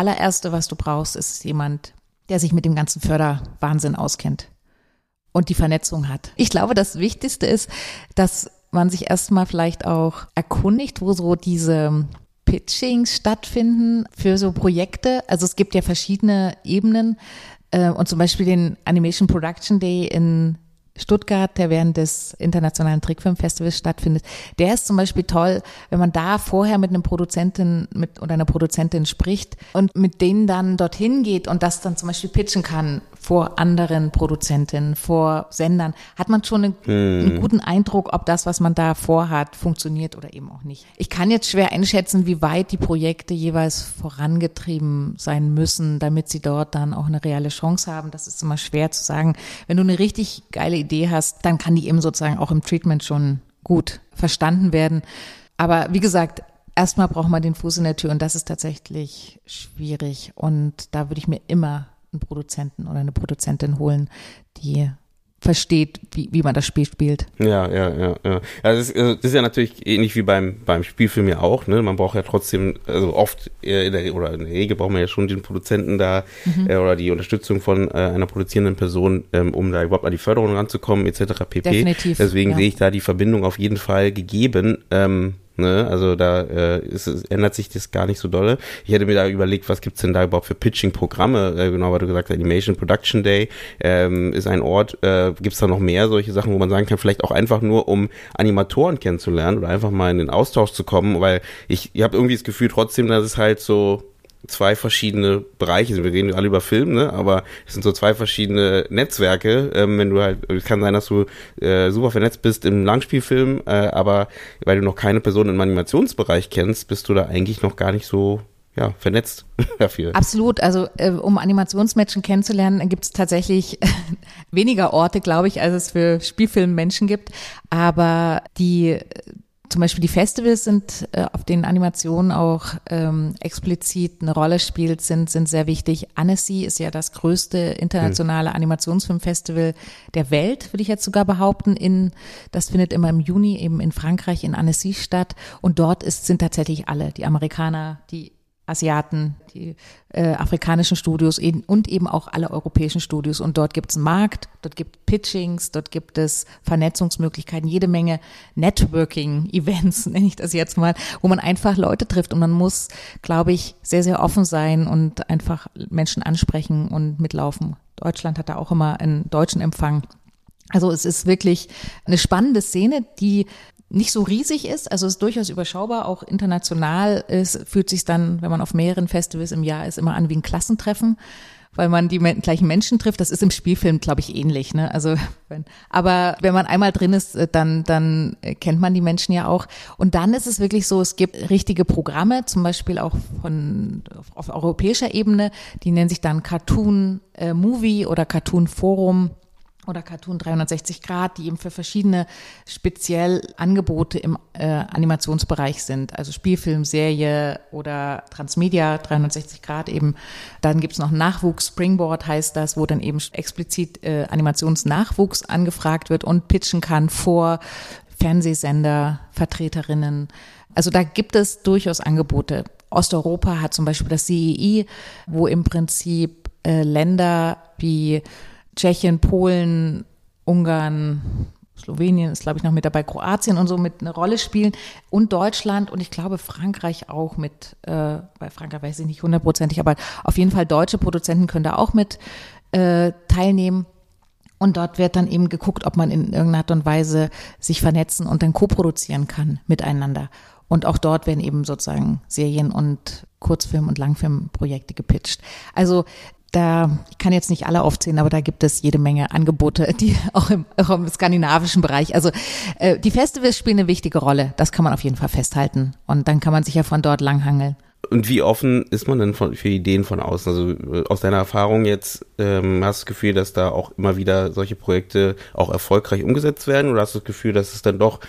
allererste, was du brauchst, ist jemand, der sich mit dem ganzen Förderwahnsinn auskennt und die Vernetzung hat. Ich glaube, das Wichtigste ist, dass man sich erstmal vielleicht auch erkundigt, wo so diese Pitchings stattfinden für so Projekte. Also es gibt ja verschiedene Ebenen äh, und zum Beispiel den Animation Production Day in Stuttgart, der während des Internationalen Trickfilmfestivals stattfindet, der ist zum Beispiel toll, wenn man da vorher mit einem Produzentin mit, oder einer Produzentin spricht und mit denen dann dorthin geht und das dann zum Beispiel pitchen kann vor anderen Produzentinnen, vor Sendern, hat man schon einen, hm. einen guten Eindruck, ob das, was man da vorhat, funktioniert oder eben auch nicht. Ich kann jetzt schwer einschätzen, wie weit die Projekte jeweils vorangetrieben sein müssen, damit sie dort dann auch eine reelle Chance haben. Das ist immer schwer zu sagen. Wenn du eine richtig geile Idee hast, dann kann die eben sozusagen auch im Treatment schon gut verstanden werden. Aber wie gesagt, erstmal braucht man den Fuß in der Tür und das ist tatsächlich schwierig. Und da würde ich mir immer einen Produzenten oder eine Produzentin holen, die versteht, wie, wie man das Spiel spielt. Ja, ja, ja, ja. ja das, ist, also das ist ja natürlich ähnlich wie beim, beim Spielfilm ja auch, ne? Man braucht ja trotzdem, also oft in der, oder in der Regel braucht man ja schon den Produzenten da mhm. äh, oder die Unterstützung von äh, einer produzierenden Person, ähm, um da überhaupt an die Förderung ranzukommen, etc. pp. Definitiv. Deswegen ja. sehe ich da die Verbindung auf jeden Fall gegeben. Ähm, Ne? Also da äh, ist, ändert sich das gar nicht so dolle. Ich hätte mir da überlegt, was gibt's denn da überhaupt für Pitching-Programme? Äh, genau, weil du gesagt hast, Animation Production Day ähm, ist ein Ort. Äh, gibt's da noch mehr solche Sachen, wo man sagen kann, vielleicht auch einfach nur, um Animatoren kennenzulernen oder einfach mal in den Austausch zu kommen, weil ich, ich habe irgendwie das Gefühl trotzdem, dass es halt so zwei verschiedene Bereiche. Wir reden alle über Film, ne? aber es sind so zwei verschiedene Netzwerke. Ähm, wenn du halt, es kann sein, dass du äh, super vernetzt bist im Langspielfilm, äh, aber weil du noch keine Person im Animationsbereich kennst, bist du da eigentlich noch gar nicht so ja, vernetzt dafür. Absolut. Also äh, um Animationsmenschen kennenzulernen, gibt es tatsächlich weniger Orte, glaube ich, als es für Spielfilmmenschen gibt. Aber die zum Beispiel die Festivals sind, äh, auf denen Animation auch ähm, explizit eine Rolle spielt, sind, sind sehr wichtig. Annecy ist ja das größte internationale Animationsfilmfestival der Welt, würde ich jetzt sogar behaupten. In, das findet immer im Juni eben in Frankreich in Annecy statt. Und dort ist, sind tatsächlich alle, die Amerikaner, die Asiaten, die äh, afrikanischen Studios eben, und eben auch alle europäischen Studios. Und dort gibt es einen Markt, dort gibt es Pitchings, dort gibt es Vernetzungsmöglichkeiten, jede Menge Networking-Events, nenne ich das jetzt mal, wo man einfach Leute trifft. Und man muss, glaube ich, sehr, sehr offen sein und einfach Menschen ansprechen und mitlaufen. Deutschland hat da auch immer einen deutschen Empfang. Also es ist wirklich eine spannende Szene, die nicht so riesig ist, also es ist durchaus überschaubar, auch international ist, fühlt sich dann, wenn man auf mehreren Festivals im Jahr ist, immer an wie ein Klassentreffen. weil man die gleichen Menschen trifft. Das ist im Spielfilm, glaube ich, ähnlich. Ne? Also, wenn, aber wenn man einmal drin ist, äh, dann, dann kennt man die Menschen ja auch. Und dann ist es wirklich so, es gibt richtige Programme, zum Beispiel auch von auf europäischer Ebene, die nennen sich dann Cartoon äh, Movie oder Cartoon Forum oder Cartoon 360 Grad, die eben für verschiedene speziell Angebote im äh, Animationsbereich sind, also Spielfilm, Serie oder Transmedia 360 Grad eben. Dann gibt's noch Nachwuchs, Springboard heißt das, wo dann eben explizit äh, Animationsnachwuchs angefragt wird und pitchen kann vor Fernsehsender, Vertreterinnen. Also da gibt es durchaus Angebote. Osteuropa hat zum Beispiel das CEI, wo im Prinzip äh, Länder wie Tschechien, Polen, Ungarn, Slowenien ist, glaube ich, noch mit dabei, Kroatien und so mit eine Rolle spielen und Deutschland und ich glaube Frankreich auch mit, äh, bei Frankreich weiß ich nicht hundertprozentig, aber auf jeden Fall deutsche Produzenten können da auch mit äh, teilnehmen. Und dort wird dann eben geguckt, ob man in irgendeiner Art und Weise sich vernetzen und dann co-produzieren kann miteinander. Und auch dort werden eben sozusagen Serien und Kurzfilm- und Langfilmprojekte gepitcht. Also da, ich kann jetzt nicht alle aufzählen, aber da gibt es jede Menge Angebote, die auch im, auch im skandinavischen Bereich. Also äh, die Festivals spielen eine wichtige Rolle. Das kann man auf jeden Fall festhalten. Und dann kann man sich ja von dort langhangeln. Und wie offen ist man denn von, für Ideen von außen? Also äh, aus deiner Erfahrung jetzt, ähm, hast du das Gefühl, dass da auch immer wieder solche Projekte auch erfolgreich umgesetzt werden? Oder hast du das Gefühl, dass es dann doch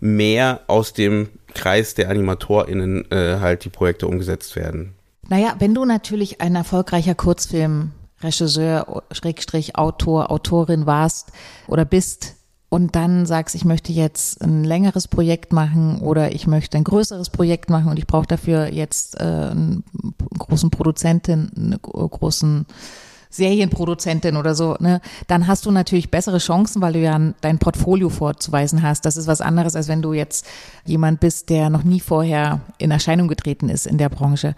mehr aus dem Kreis der AnimatorInnen äh, halt die Projekte umgesetzt werden? Naja, wenn du natürlich ein erfolgreicher Kurzfilmregisseur, Schrägstrich Autor, Autorin warst oder bist und dann sagst, ich möchte jetzt ein längeres Projekt machen oder ich möchte ein größeres Projekt machen und ich brauche dafür jetzt äh, einen großen Produzenten, einen großen Serienproduzentin oder so, ne, dann hast du natürlich bessere Chancen, weil du ja dein Portfolio vorzuweisen hast. Das ist was anderes, als wenn du jetzt jemand bist, der noch nie vorher in Erscheinung getreten ist in der Branche.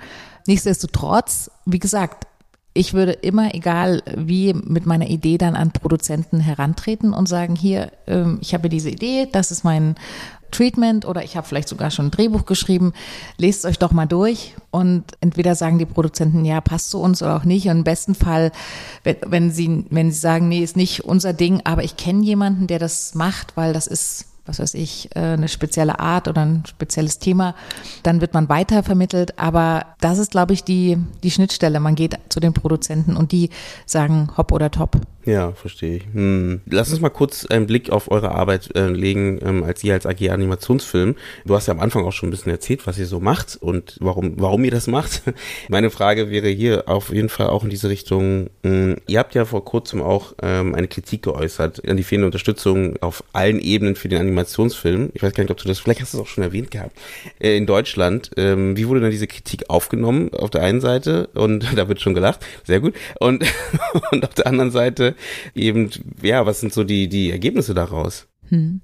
Nichtsdestotrotz, wie gesagt, ich würde immer, egal wie, mit meiner Idee dann an Produzenten herantreten und sagen, hier, ähm, ich habe diese Idee, das ist mein Treatment oder ich habe vielleicht sogar schon ein Drehbuch geschrieben, lest euch doch mal durch und entweder sagen die Produzenten, ja, passt zu uns oder auch nicht. Und im besten Fall, wenn, wenn sie, wenn sie sagen, nee, ist nicht unser Ding, aber ich kenne jemanden, der das macht, weil das ist was weiß ich, äh, eine spezielle Art oder ein spezielles Thema, dann wird man weiter vermittelt. Aber das ist, glaube ich, die, die Schnittstelle. Man geht zu den Produzenten und die sagen hopp oder top. Ja, verstehe ich. Hm. Lass uns mal kurz einen Blick auf eure Arbeit äh, legen, ähm, als ihr als AG Animationsfilm. Du hast ja am Anfang auch schon ein bisschen erzählt, was ihr so macht und warum, warum ihr das macht. Meine Frage wäre hier auf jeden Fall auch in diese Richtung. Mh, hm, ihr habt ja vor kurzem auch ähm, eine Kritik geäußert an die fehlende Unterstützung auf allen Ebenen für den Animationsfilm. Ich weiß gar nicht, ob du das, vielleicht hast du es auch schon erwähnt gehabt, äh, in Deutschland. Ähm, wie wurde dann diese Kritik aufgenommen auf der einen Seite? Und da wird schon gelacht, sehr gut. Und, und auf der anderen Seite eben, ja, was sind so die, die Ergebnisse daraus? Hm.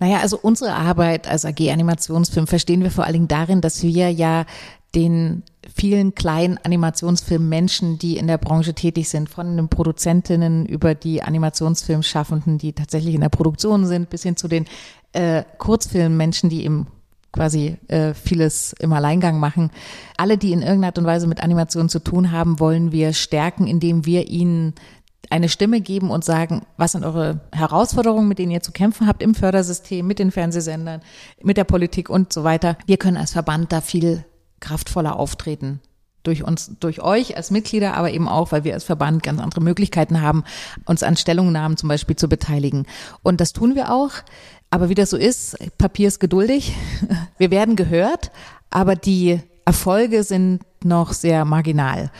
Naja, also unsere Arbeit als AG Animationsfilm verstehen wir vor allen Dingen darin, dass wir ja den vielen kleinen Animationsfilmmenschen, die in der Branche tätig sind, von den Produzentinnen über die Animationsfilmschaffenden, die tatsächlich in der Produktion sind, bis hin zu den äh, Kurzfilmmenschen, die im quasi äh, vieles im Alleingang machen. Alle, die in irgendeiner Art und Weise mit Animation zu tun haben, wollen wir stärken, indem wir ihnen eine Stimme geben und sagen, was sind eure Herausforderungen, mit denen ihr zu kämpfen habt im Fördersystem, mit den Fernsehsendern, mit der Politik und so weiter. Wir können als Verband da viel kraftvoller auftreten. Durch uns, durch euch als Mitglieder, aber eben auch, weil wir als Verband ganz andere Möglichkeiten haben, uns an Stellungnahmen zum Beispiel zu beteiligen. Und das tun wir auch. Aber wie das so ist, Papier ist geduldig. Wir werden gehört, aber die Erfolge sind noch sehr marginal.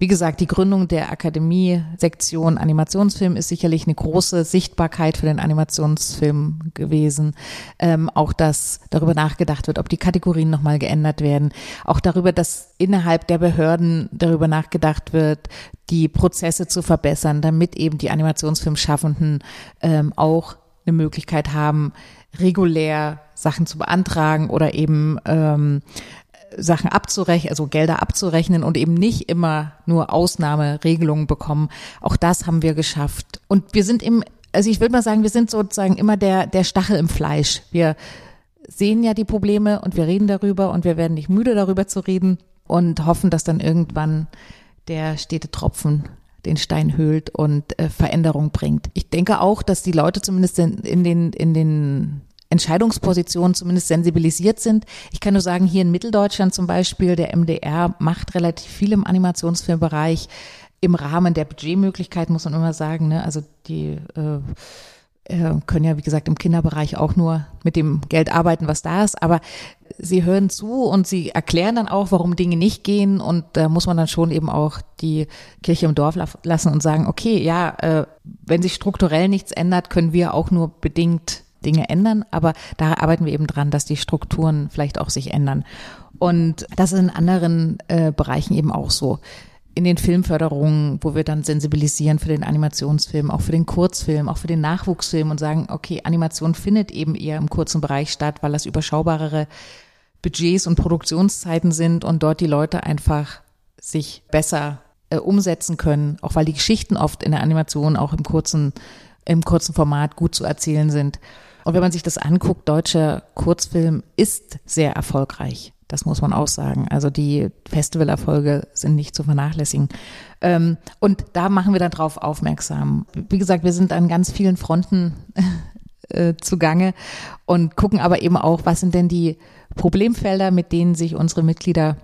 Wie gesagt, die Gründung der Akademie-Sektion Animationsfilm ist sicherlich eine große Sichtbarkeit für den Animationsfilm gewesen. Ähm, auch, dass darüber nachgedacht wird, ob die Kategorien nochmal geändert werden. Auch darüber, dass innerhalb der Behörden darüber nachgedacht wird, die Prozesse zu verbessern, damit eben die Animationsfilmschaffenden ähm, auch eine Möglichkeit haben, regulär Sachen zu beantragen oder eben ähm, Sachen abzurechnen, also Gelder abzurechnen und eben nicht immer nur Ausnahmeregelungen bekommen. Auch das haben wir geschafft. Und wir sind im, also ich würde mal sagen, wir sind sozusagen immer der, der Stachel im Fleisch. Wir sehen ja die Probleme und wir reden darüber und wir werden nicht müde darüber zu reden und hoffen, dass dann irgendwann der stete Tropfen den Stein höhlt und äh, Veränderung bringt. Ich denke auch, dass die Leute zumindest in, in den, in den Entscheidungspositionen zumindest sensibilisiert sind. Ich kann nur sagen, hier in Mitteldeutschland zum Beispiel, der MDR macht relativ viel im Animationsfilmbereich im Rahmen der Budgetmöglichkeiten, muss man immer sagen. Ne? Also die äh, äh, können ja, wie gesagt, im Kinderbereich auch nur mit dem Geld arbeiten, was da ist. Aber sie hören zu und sie erklären dann auch, warum Dinge nicht gehen. Und da muss man dann schon eben auch die Kirche im Dorf lassen und sagen, okay, ja, äh, wenn sich strukturell nichts ändert, können wir auch nur bedingt Dinge ändern. Aber da arbeiten wir eben dran, dass die Strukturen vielleicht auch sich ändern. Und das ist in anderen äh, Bereichen eben auch so in den Filmförderungen, wo wir dann sensibilisieren für den Animationsfilm, auch für den Kurzfilm, auch für den Nachwuchsfilm und sagen, okay, Animation findet eben eher im kurzen Bereich statt, weil das überschaubarere Budgets und Produktionszeiten sind und dort die Leute einfach sich besser äh, umsetzen können, auch weil die Geschichten oft in der Animation auch im kurzen, im kurzen Format gut zu erzählen sind. Und wenn man sich das anguckt, deutscher Kurzfilm ist sehr erfolgreich. Das muss man auch sagen. Also die Festivalerfolge sind nicht zu vernachlässigen. Ähm, und da machen wir dann drauf aufmerksam. Wie gesagt, wir sind an ganz vielen Fronten äh, zugange und gucken aber eben auch, was sind denn die Problemfelder, mit denen sich unsere Mitglieder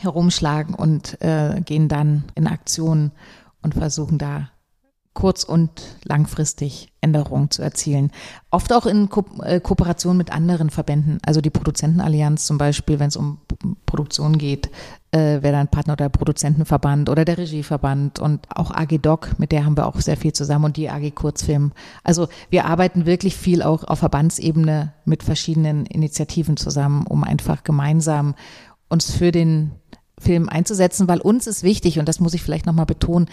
herumschlagen und äh, gehen dann in Aktion und versuchen da kurz- und langfristig Änderungen zu erzielen. Oft auch in Ko äh, Kooperation mit anderen Verbänden, also die Produzentenallianz zum Beispiel, wenn es um Produktion geht, äh, wäre dann Partner der Produzentenverband oder der Regieverband und auch AG Doc, mit der haben wir auch sehr viel zusammen und die AG Kurzfilm. Also wir arbeiten wirklich viel auch auf Verbandsebene mit verschiedenen Initiativen zusammen, um einfach gemeinsam uns für den Film einzusetzen, weil uns ist wichtig, und das muss ich vielleicht nochmal betonen,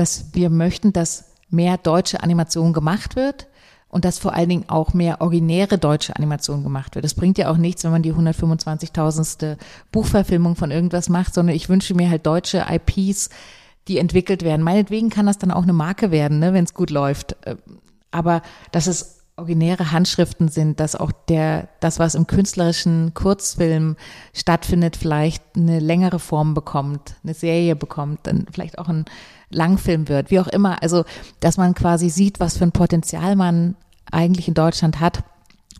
dass wir möchten, dass mehr deutsche Animation gemacht wird und dass vor allen Dingen auch mehr originäre deutsche Animation gemacht wird. Es bringt ja auch nichts, wenn man die 125.000. Buchverfilmung von irgendwas macht, sondern ich wünsche mir halt deutsche IPs, die entwickelt werden. Meinetwegen kann das dann auch eine Marke werden, ne, wenn es gut läuft. Äh, aber dass es originäre Handschriften sind, dass auch der, das, was im künstlerischen Kurzfilm stattfindet, vielleicht eine längere Form bekommt, eine Serie bekommt, dann vielleicht auch ein Langfilm wird, wie auch immer. Also, dass man quasi sieht, was für ein Potenzial man eigentlich in Deutschland hat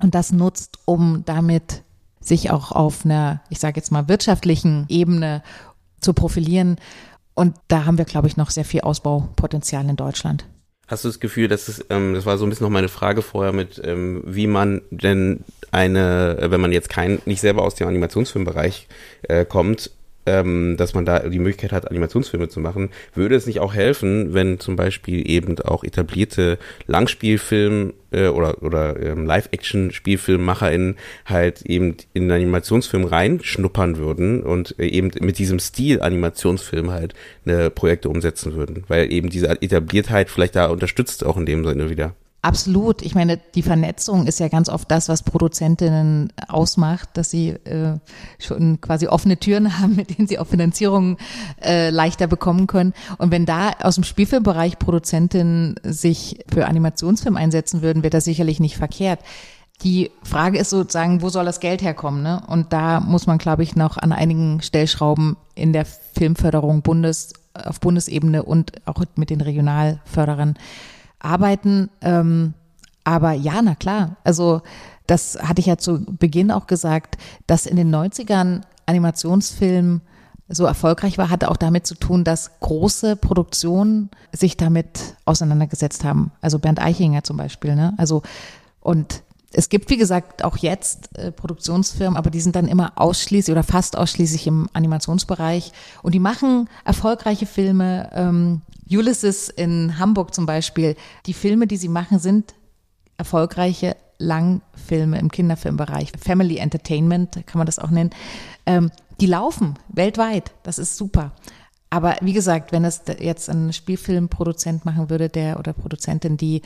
und das nutzt, um damit sich auch auf einer, ich sage jetzt mal, wirtschaftlichen Ebene zu profilieren. Und da haben wir, glaube ich, noch sehr viel Ausbaupotenzial in Deutschland. Hast du das Gefühl, dass es, ähm, das war so ein bisschen noch meine Frage vorher mit, ähm, wie man denn eine, wenn man jetzt kein, nicht selber aus dem Animationsfilmbereich äh, kommt, ähm, dass man da die Möglichkeit hat, Animationsfilme zu machen, würde es nicht auch helfen, wenn zum Beispiel eben auch etablierte Langspielfilm äh, oder, oder ähm, Live-Action-SpielfilmmacherInnen halt eben in den Animationsfilm reinschnuppern würden und äh, eben mit diesem Stil Animationsfilm halt eine Projekte umsetzen würden, weil eben diese Etabliertheit vielleicht da unterstützt auch in dem Sinne wieder. Absolut. Ich meine, die Vernetzung ist ja ganz oft das, was Produzentinnen ausmacht, dass sie äh, schon quasi offene Türen haben, mit denen sie auch Finanzierungen äh, leichter bekommen können. Und wenn da aus dem Spielfilmbereich Produzentinnen sich für Animationsfilm einsetzen würden, wäre das sicherlich nicht verkehrt. Die Frage ist sozusagen, wo soll das Geld herkommen? Ne? Und da muss man, glaube ich, noch an einigen Stellschrauben in der Filmförderung Bundes, auf Bundesebene und auch mit den Regionalförderern arbeiten. Ähm, aber ja, na klar. Also das hatte ich ja zu Beginn auch gesagt, dass in den 90ern Animationsfilm so erfolgreich war, hatte auch damit zu tun, dass große Produktionen sich damit auseinandergesetzt haben. Also Bernd Eichinger zum Beispiel. Ne? Also und es gibt, wie gesagt, auch jetzt äh, Produktionsfirmen, aber die sind dann immer ausschließlich oder fast ausschließlich im Animationsbereich und die machen erfolgreiche Filme. Ähm, Ulysses in Hamburg zum Beispiel, die Filme, die sie machen, sind erfolgreiche Langfilme im Kinderfilmbereich. Family Entertainment kann man das auch nennen. Ähm, die laufen weltweit. Das ist super. Aber wie gesagt, wenn es jetzt ein Spielfilmproduzent machen würde, der oder Produzentin, die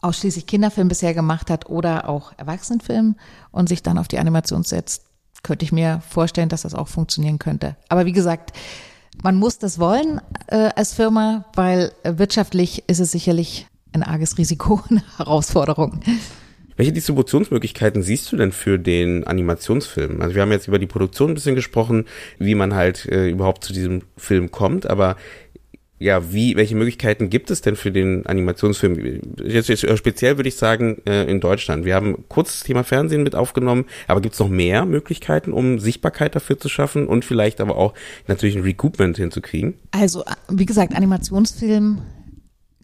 ausschließlich Kinderfilm bisher gemacht hat oder auch Erwachsenenfilm und sich dann auf die Animation setzt, könnte ich mir vorstellen, dass das auch funktionieren könnte. Aber wie gesagt, man muss das wollen äh, als Firma, weil wirtschaftlich ist es sicherlich ein arges Risiko, eine Herausforderung. Welche Distributionsmöglichkeiten siehst du denn für den Animationsfilm? Also wir haben jetzt über die Produktion ein bisschen gesprochen, wie man halt äh, überhaupt zu diesem Film kommt, aber ja, wie, welche Möglichkeiten gibt es denn für den Animationsfilm? Jetzt, jetzt speziell würde ich sagen, äh, in Deutschland. Wir haben kurz das Thema Fernsehen mit aufgenommen, aber gibt es noch mehr Möglichkeiten, um Sichtbarkeit dafür zu schaffen und vielleicht aber auch natürlich ein Recoupment hinzukriegen? Also, wie gesagt, Animationsfilm,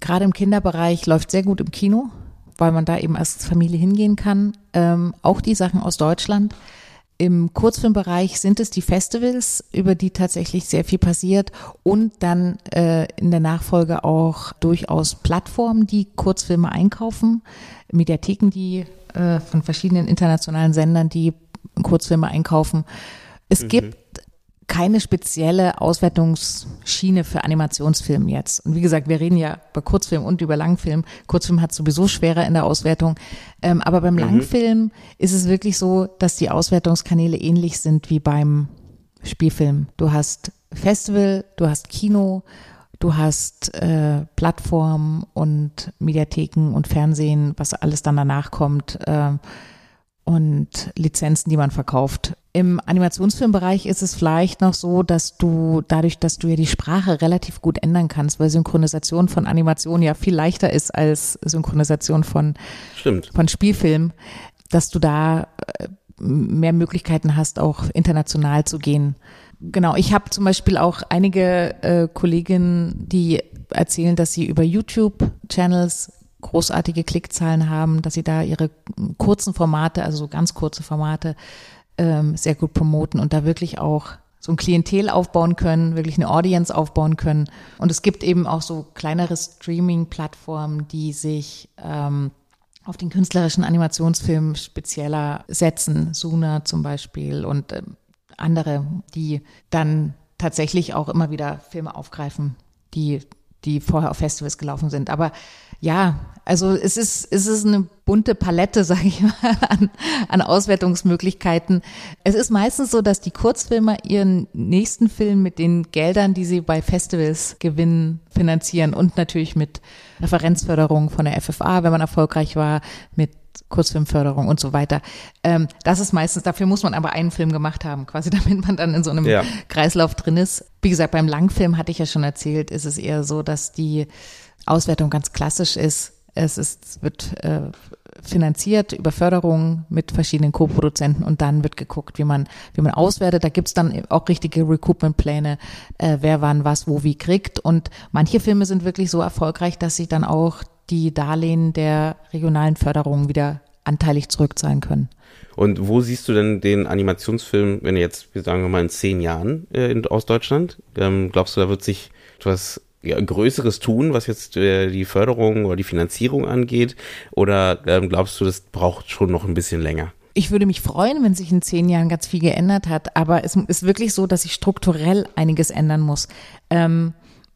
gerade im Kinderbereich, läuft sehr gut im Kino, weil man da eben als Familie hingehen kann. Ähm, auch die Sachen aus Deutschland. Im Kurzfilmbereich sind es die Festivals, über die tatsächlich sehr viel passiert und dann äh, in der Nachfolge auch durchaus Plattformen, die Kurzfilme einkaufen, Mediatheken, die äh, von verschiedenen internationalen Sendern, die Kurzfilme einkaufen. Es mhm. gibt keine spezielle Auswertungsschiene für Animationsfilm jetzt. Und wie gesagt, wir reden ja über Kurzfilm und über Langfilm. Kurzfilm hat sowieso schwerer in der Auswertung. Ähm, aber beim mhm. Langfilm ist es wirklich so, dass die Auswertungskanäle ähnlich sind wie beim Spielfilm. Du hast Festival, du hast Kino, du hast äh, Plattformen und Mediatheken und Fernsehen, was alles dann danach kommt. Äh, und Lizenzen, die man verkauft. Im Animationsfilmbereich ist es vielleicht noch so, dass du dadurch, dass du ja die Sprache relativ gut ändern kannst, weil Synchronisation von Animation ja viel leichter ist als Synchronisation von, Stimmt. von Spielfilm, dass du da äh, mehr Möglichkeiten hast, auch international zu gehen. Genau, ich habe zum Beispiel auch einige äh, Kolleginnen, die erzählen, dass sie über YouTube-Channels großartige Klickzahlen haben, dass sie da ihre kurzen Formate, also so ganz kurze Formate, ähm, sehr gut promoten und da wirklich auch so ein Klientel aufbauen können, wirklich eine Audience aufbauen können. Und es gibt eben auch so kleinere Streaming-Plattformen, die sich ähm, auf den künstlerischen Animationsfilm spezieller setzen, Suna zum Beispiel und äh, andere, die dann tatsächlich auch immer wieder Filme aufgreifen, die die vorher auf Festivals gelaufen sind. Aber ja, also es ist, es ist eine bunte Palette, sage ich mal, an, an Auswertungsmöglichkeiten. Es ist meistens so, dass die Kurzfilmer ihren nächsten Film mit den Geldern, die sie bei Festivals gewinnen, finanzieren und natürlich mit Referenzförderung von der FFA, wenn man erfolgreich war, mit Kurzfilmförderung und so weiter. Ähm, das ist meistens, dafür muss man aber einen Film gemacht haben, quasi damit man dann in so einem ja. Kreislauf drin ist. Wie gesagt, beim Langfilm hatte ich ja schon erzählt, ist es eher so, dass die Auswertung ganz klassisch ist. Es ist, wird äh, finanziert über Förderung mit verschiedenen Co-Produzenten und dann wird geguckt, wie man, wie man auswertet. Da gibt's dann auch richtige Recoupment-Pläne, äh, wer wann was wo wie kriegt. Und manche Filme sind wirklich so erfolgreich, dass sie dann auch die Darlehen der regionalen Förderung wieder anteilig zurückzahlen können. Und wo siehst du denn den Animationsfilm, wenn jetzt, wir sagen wir mal, in zehn Jahren äh, in, aus Deutschland? Ähm, glaubst du, da wird sich etwas ja, Größeres tun, was jetzt äh, die Förderung oder die Finanzierung angeht? Oder ähm, glaubst du, das braucht schon noch ein bisschen länger? Ich würde mich freuen, wenn sich in zehn Jahren ganz viel geändert hat, aber es ist wirklich so, dass sich strukturell einiges ändern muss. Ähm,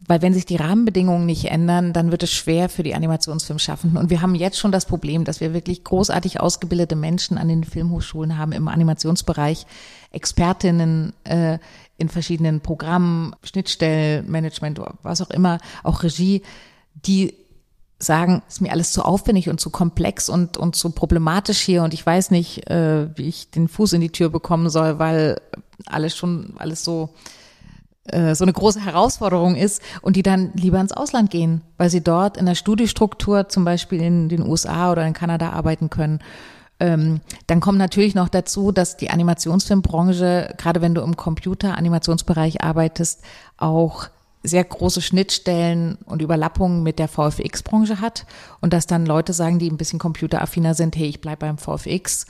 weil wenn sich die Rahmenbedingungen nicht ändern, dann wird es schwer für die Animationsfilmschaffenden. Und wir haben jetzt schon das Problem, dass wir wirklich großartig ausgebildete Menschen an den Filmhochschulen haben im Animationsbereich, Expertinnen äh, in verschiedenen Programmen, Schnittstellenmanagement, was auch immer, auch Regie, die sagen, ist mir alles zu aufwendig und zu komplex und, und zu problematisch hier und ich weiß nicht, äh, wie ich den Fuß in die Tür bekommen soll, weil alles schon, alles so, so eine große Herausforderung ist und die dann lieber ins Ausland gehen, weil sie dort in der Studiestruktur zum Beispiel in den USA oder in Kanada arbeiten können. Ähm, dann kommt natürlich noch dazu, dass die Animationsfilmbranche, gerade wenn du im Computer-Animationsbereich arbeitest, auch sehr große Schnittstellen und Überlappungen mit der VFX-Branche hat und dass dann Leute sagen, die ein bisschen computeraffiner sind, hey, ich bleib beim VFX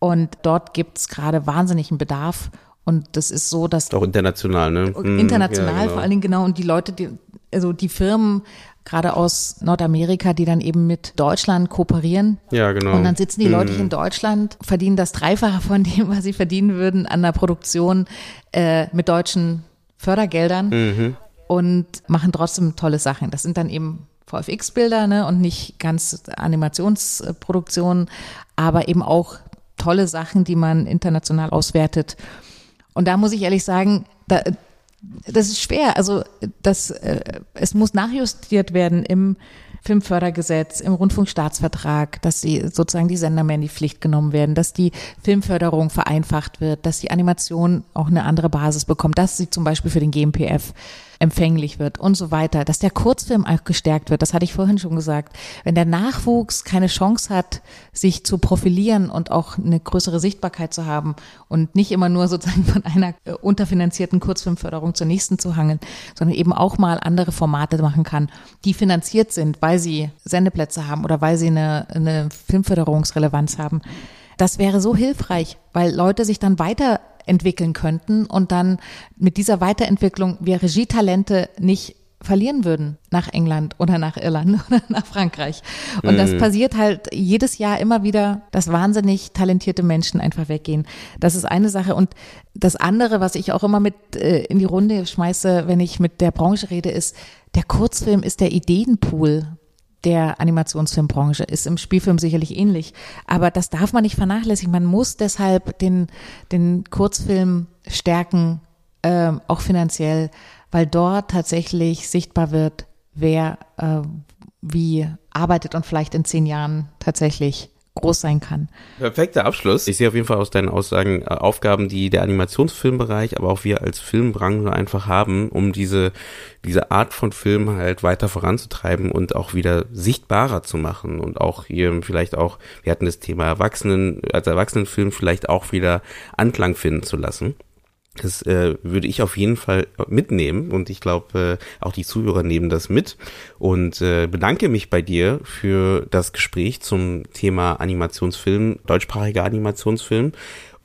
und dort gibt's gerade wahnsinnigen Bedarf und das ist so, dass auch international, ne? International ja, genau. vor allen Dingen genau und die Leute, die also die Firmen gerade aus Nordamerika, die dann eben mit Deutschland kooperieren. Ja, genau. Und dann sitzen die Leute mhm. in Deutschland, verdienen das Dreifache von dem, was sie verdienen würden an der Produktion äh, mit deutschen Fördergeldern mhm. und machen trotzdem tolle Sachen. Das sind dann eben VFX-Bilder ne, und nicht ganz Animationsproduktionen, aber eben auch tolle Sachen, die man international auswertet. Und da muss ich ehrlich sagen, da, das ist schwer. Also das, äh, es muss nachjustiert werden im Filmfördergesetz, im Rundfunkstaatsvertrag, dass sie sozusagen die Sender mehr in die Pflicht genommen werden, dass die Filmförderung vereinfacht wird, dass die Animation auch eine andere Basis bekommt, dass sie zum Beispiel für den GMPF empfänglich wird und so weiter, dass der Kurzfilm auch gestärkt wird. Das hatte ich vorhin schon gesagt. Wenn der Nachwuchs keine Chance hat, sich zu profilieren und auch eine größere Sichtbarkeit zu haben und nicht immer nur sozusagen von einer äh, unterfinanzierten Kurzfilmförderung zur nächsten zu hangeln, sondern eben auch mal andere Formate machen kann, die finanziert sind, weil sie Sendeplätze haben oder weil sie eine, eine Filmförderungsrelevanz haben. Das wäre so hilfreich, weil Leute sich dann weiterentwickeln könnten und dann mit dieser Weiterentwicklung wir Regietalente nicht verlieren würden nach England oder nach Irland oder nach Frankreich. Und mhm. das passiert halt jedes Jahr immer wieder, dass wahnsinnig talentierte Menschen einfach weggehen. Das ist eine Sache. Und das andere, was ich auch immer mit äh, in die Runde schmeiße, wenn ich mit der Branche rede, ist, der Kurzfilm ist der Ideenpool der Animationsfilmbranche. Ist im Spielfilm sicherlich ähnlich. Aber das darf man nicht vernachlässigen. Man muss deshalb den, den Kurzfilm stärken, äh, auch finanziell, weil dort tatsächlich sichtbar wird, wer äh, wie arbeitet und vielleicht in zehn Jahren tatsächlich groß sein kann. Perfekter Abschluss. Ich sehe auf jeden Fall aus deinen Aussagen äh, Aufgaben, die der Animationsfilmbereich, aber auch wir als Filmbranche einfach haben, um diese, diese Art von Film halt weiter voranzutreiben und auch wieder sichtbarer zu machen und auch hier vielleicht auch, wir hatten das Thema Erwachsenen, als Erwachsenenfilm vielleicht auch wieder Anklang finden zu lassen. Das äh, würde ich auf jeden Fall mitnehmen und ich glaube, äh, auch die Zuhörer nehmen das mit und äh, bedanke mich bei dir für das Gespräch zum Thema Animationsfilm, deutschsprachiger Animationsfilm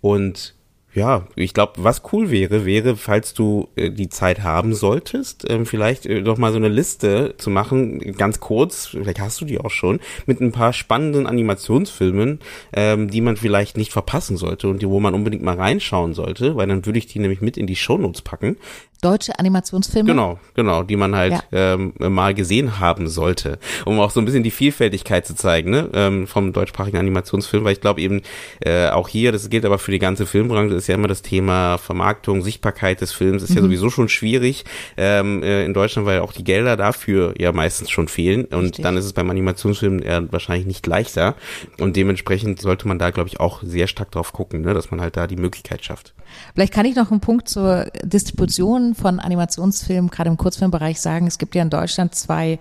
und ja, ich glaube, was cool wäre, wäre, falls du äh, die Zeit haben solltest, ähm, vielleicht äh, doch mal so eine Liste zu machen, ganz kurz, vielleicht hast du die auch schon, mit ein paar spannenden Animationsfilmen, ähm, die man vielleicht nicht verpassen sollte und die, wo man unbedingt mal reinschauen sollte, weil dann würde ich die nämlich mit in die Shownotes packen deutsche Animationsfilme. Genau, genau, die man halt ja. ähm, mal gesehen haben sollte, um auch so ein bisschen die Vielfältigkeit zu zeigen ne, ähm, vom deutschsprachigen Animationsfilm, weil ich glaube eben äh, auch hier, das gilt aber für die ganze Filmbranche, ist ja immer das Thema Vermarktung, Sichtbarkeit des Films, ist mhm. ja sowieso schon schwierig ähm, äh, in Deutschland, weil auch die Gelder dafür ja meistens schon fehlen und Richtig. dann ist es beim Animationsfilm eher wahrscheinlich nicht leichter und dementsprechend sollte man da, glaube ich, auch sehr stark drauf gucken, ne, dass man halt da die Möglichkeit schafft. Vielleicht kann ich noch einen Punkt zur Distribution von Animationsfilmen, gerade im Kurzfilmbereich sagen. Es gibt ja in Deutschland zwei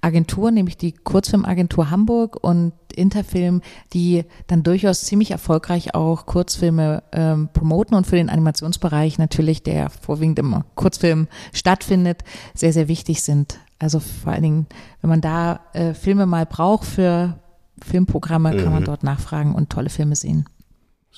Agenturen, nämlich die Kurzfilmagentur Hamburg und Interfilm, die dann durchaus ziemlich erfolgreich auch Kurzfilme ähm, promoten und für den Animationsbereich natürlich, der vorwiegend im Kurzfilm stattfindet, sehr, sehr wichtig sind. Also vor allen Dingen, wenn man da äh, Filme mal braucht für Filmprogramme, kann man mhm. dort nachfragen und tolle Filme sehen.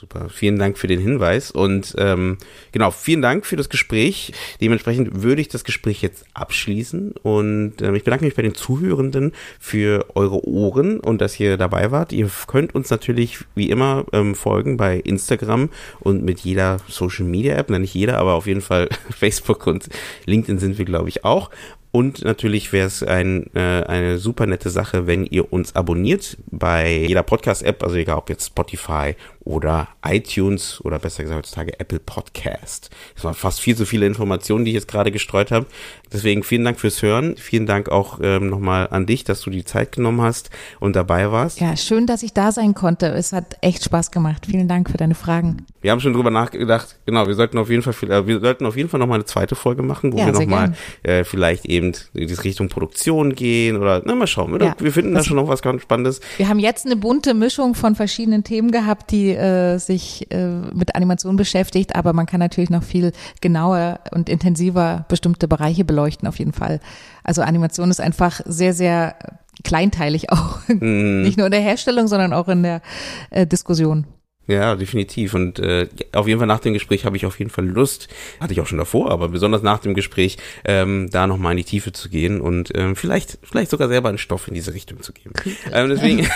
Super, vielen Dank für den Hinweis und ähm, genau, vielen Dank für das Gespräch. Dementsprechend würde ich das Gespräch jetzt abschließen und ähm, ich bedanke mich bei den Zuhörenden für eure Ohren und dass ihr dabei wart. Ihr könnt uns natürlich wie immer ähm, folgen bei Instagram und mit jeder Social Media App, nicht jeder, aber auf jeden Fall Facebook und LinkedIn sind wir, glaube ich, auch. Und natürlich wäre es ein, äh, eine super nette Sache, wenn ihr uns abonniert bei jeder Podcast-App, also egal ob jetzt Spotify oder iTunes oder besser gesagt heutzutage Apple Podcast. Das waren fast viel zu viele Informationen, die ich jetzt gerade gestreut habe. Deswegen vielen Dank fürs Hören. Vielen Dank auch ähm, nochmal an dich, dass du die Zeit genommen hast und dabei warst. Ja, schön, dass ich da sein konnte. Es hat echt Spaß gemacht. Vielen Dank für deine Fragen. Wir haben schon drüber nachgedacht. Genau, wir sollten auf jeden Fall, äh, wir sollten auf jeden Fall nochmal eine zweite Folge machen, wo ja, wir nochmal äh, vielleicht eben in die Richtung Produktion gehen oder na mal schauen. Ja, wir finden da schon noch was ganz Spannendes. Wir haben jetzt eine bunte Mischung von verschiedenen Themen gehabt, die äh, sich äh, mit Animation beschäftigt, aber man kann natürlich noch viel genauer und intensiver bestimmte Bereiche beleuchten, auf jeden Fall. Also Animation ist einfach sehr, sehr kleinteilig auch. Mm. Nicht nur in der Herstellung, sondern auch in der äh, Diskussion. Ja, definitiv. Und äh, auf jeden Fall nach dem Gespräch habe ich auf jeden Fall Lust, hatte ich auch schon davor, aber besonders nach dem Gespräch, ähm, da nochmal in die Tiefe zu gehen und ähm, vielleicht, vielleicht sogar selber einen Stoff in diese Richtung zu geben. Ähm, deswegen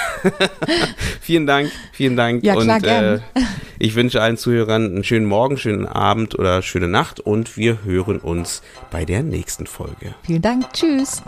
vielen Dank, vielen Dank. Ja, klar, und äh, ich wünsche allen Zuhörern einen schönen Morgen, schönen Abend oder schöne Nacht und wir hören uns bei der nächsten Folge. Vielen Dank. Tschüss.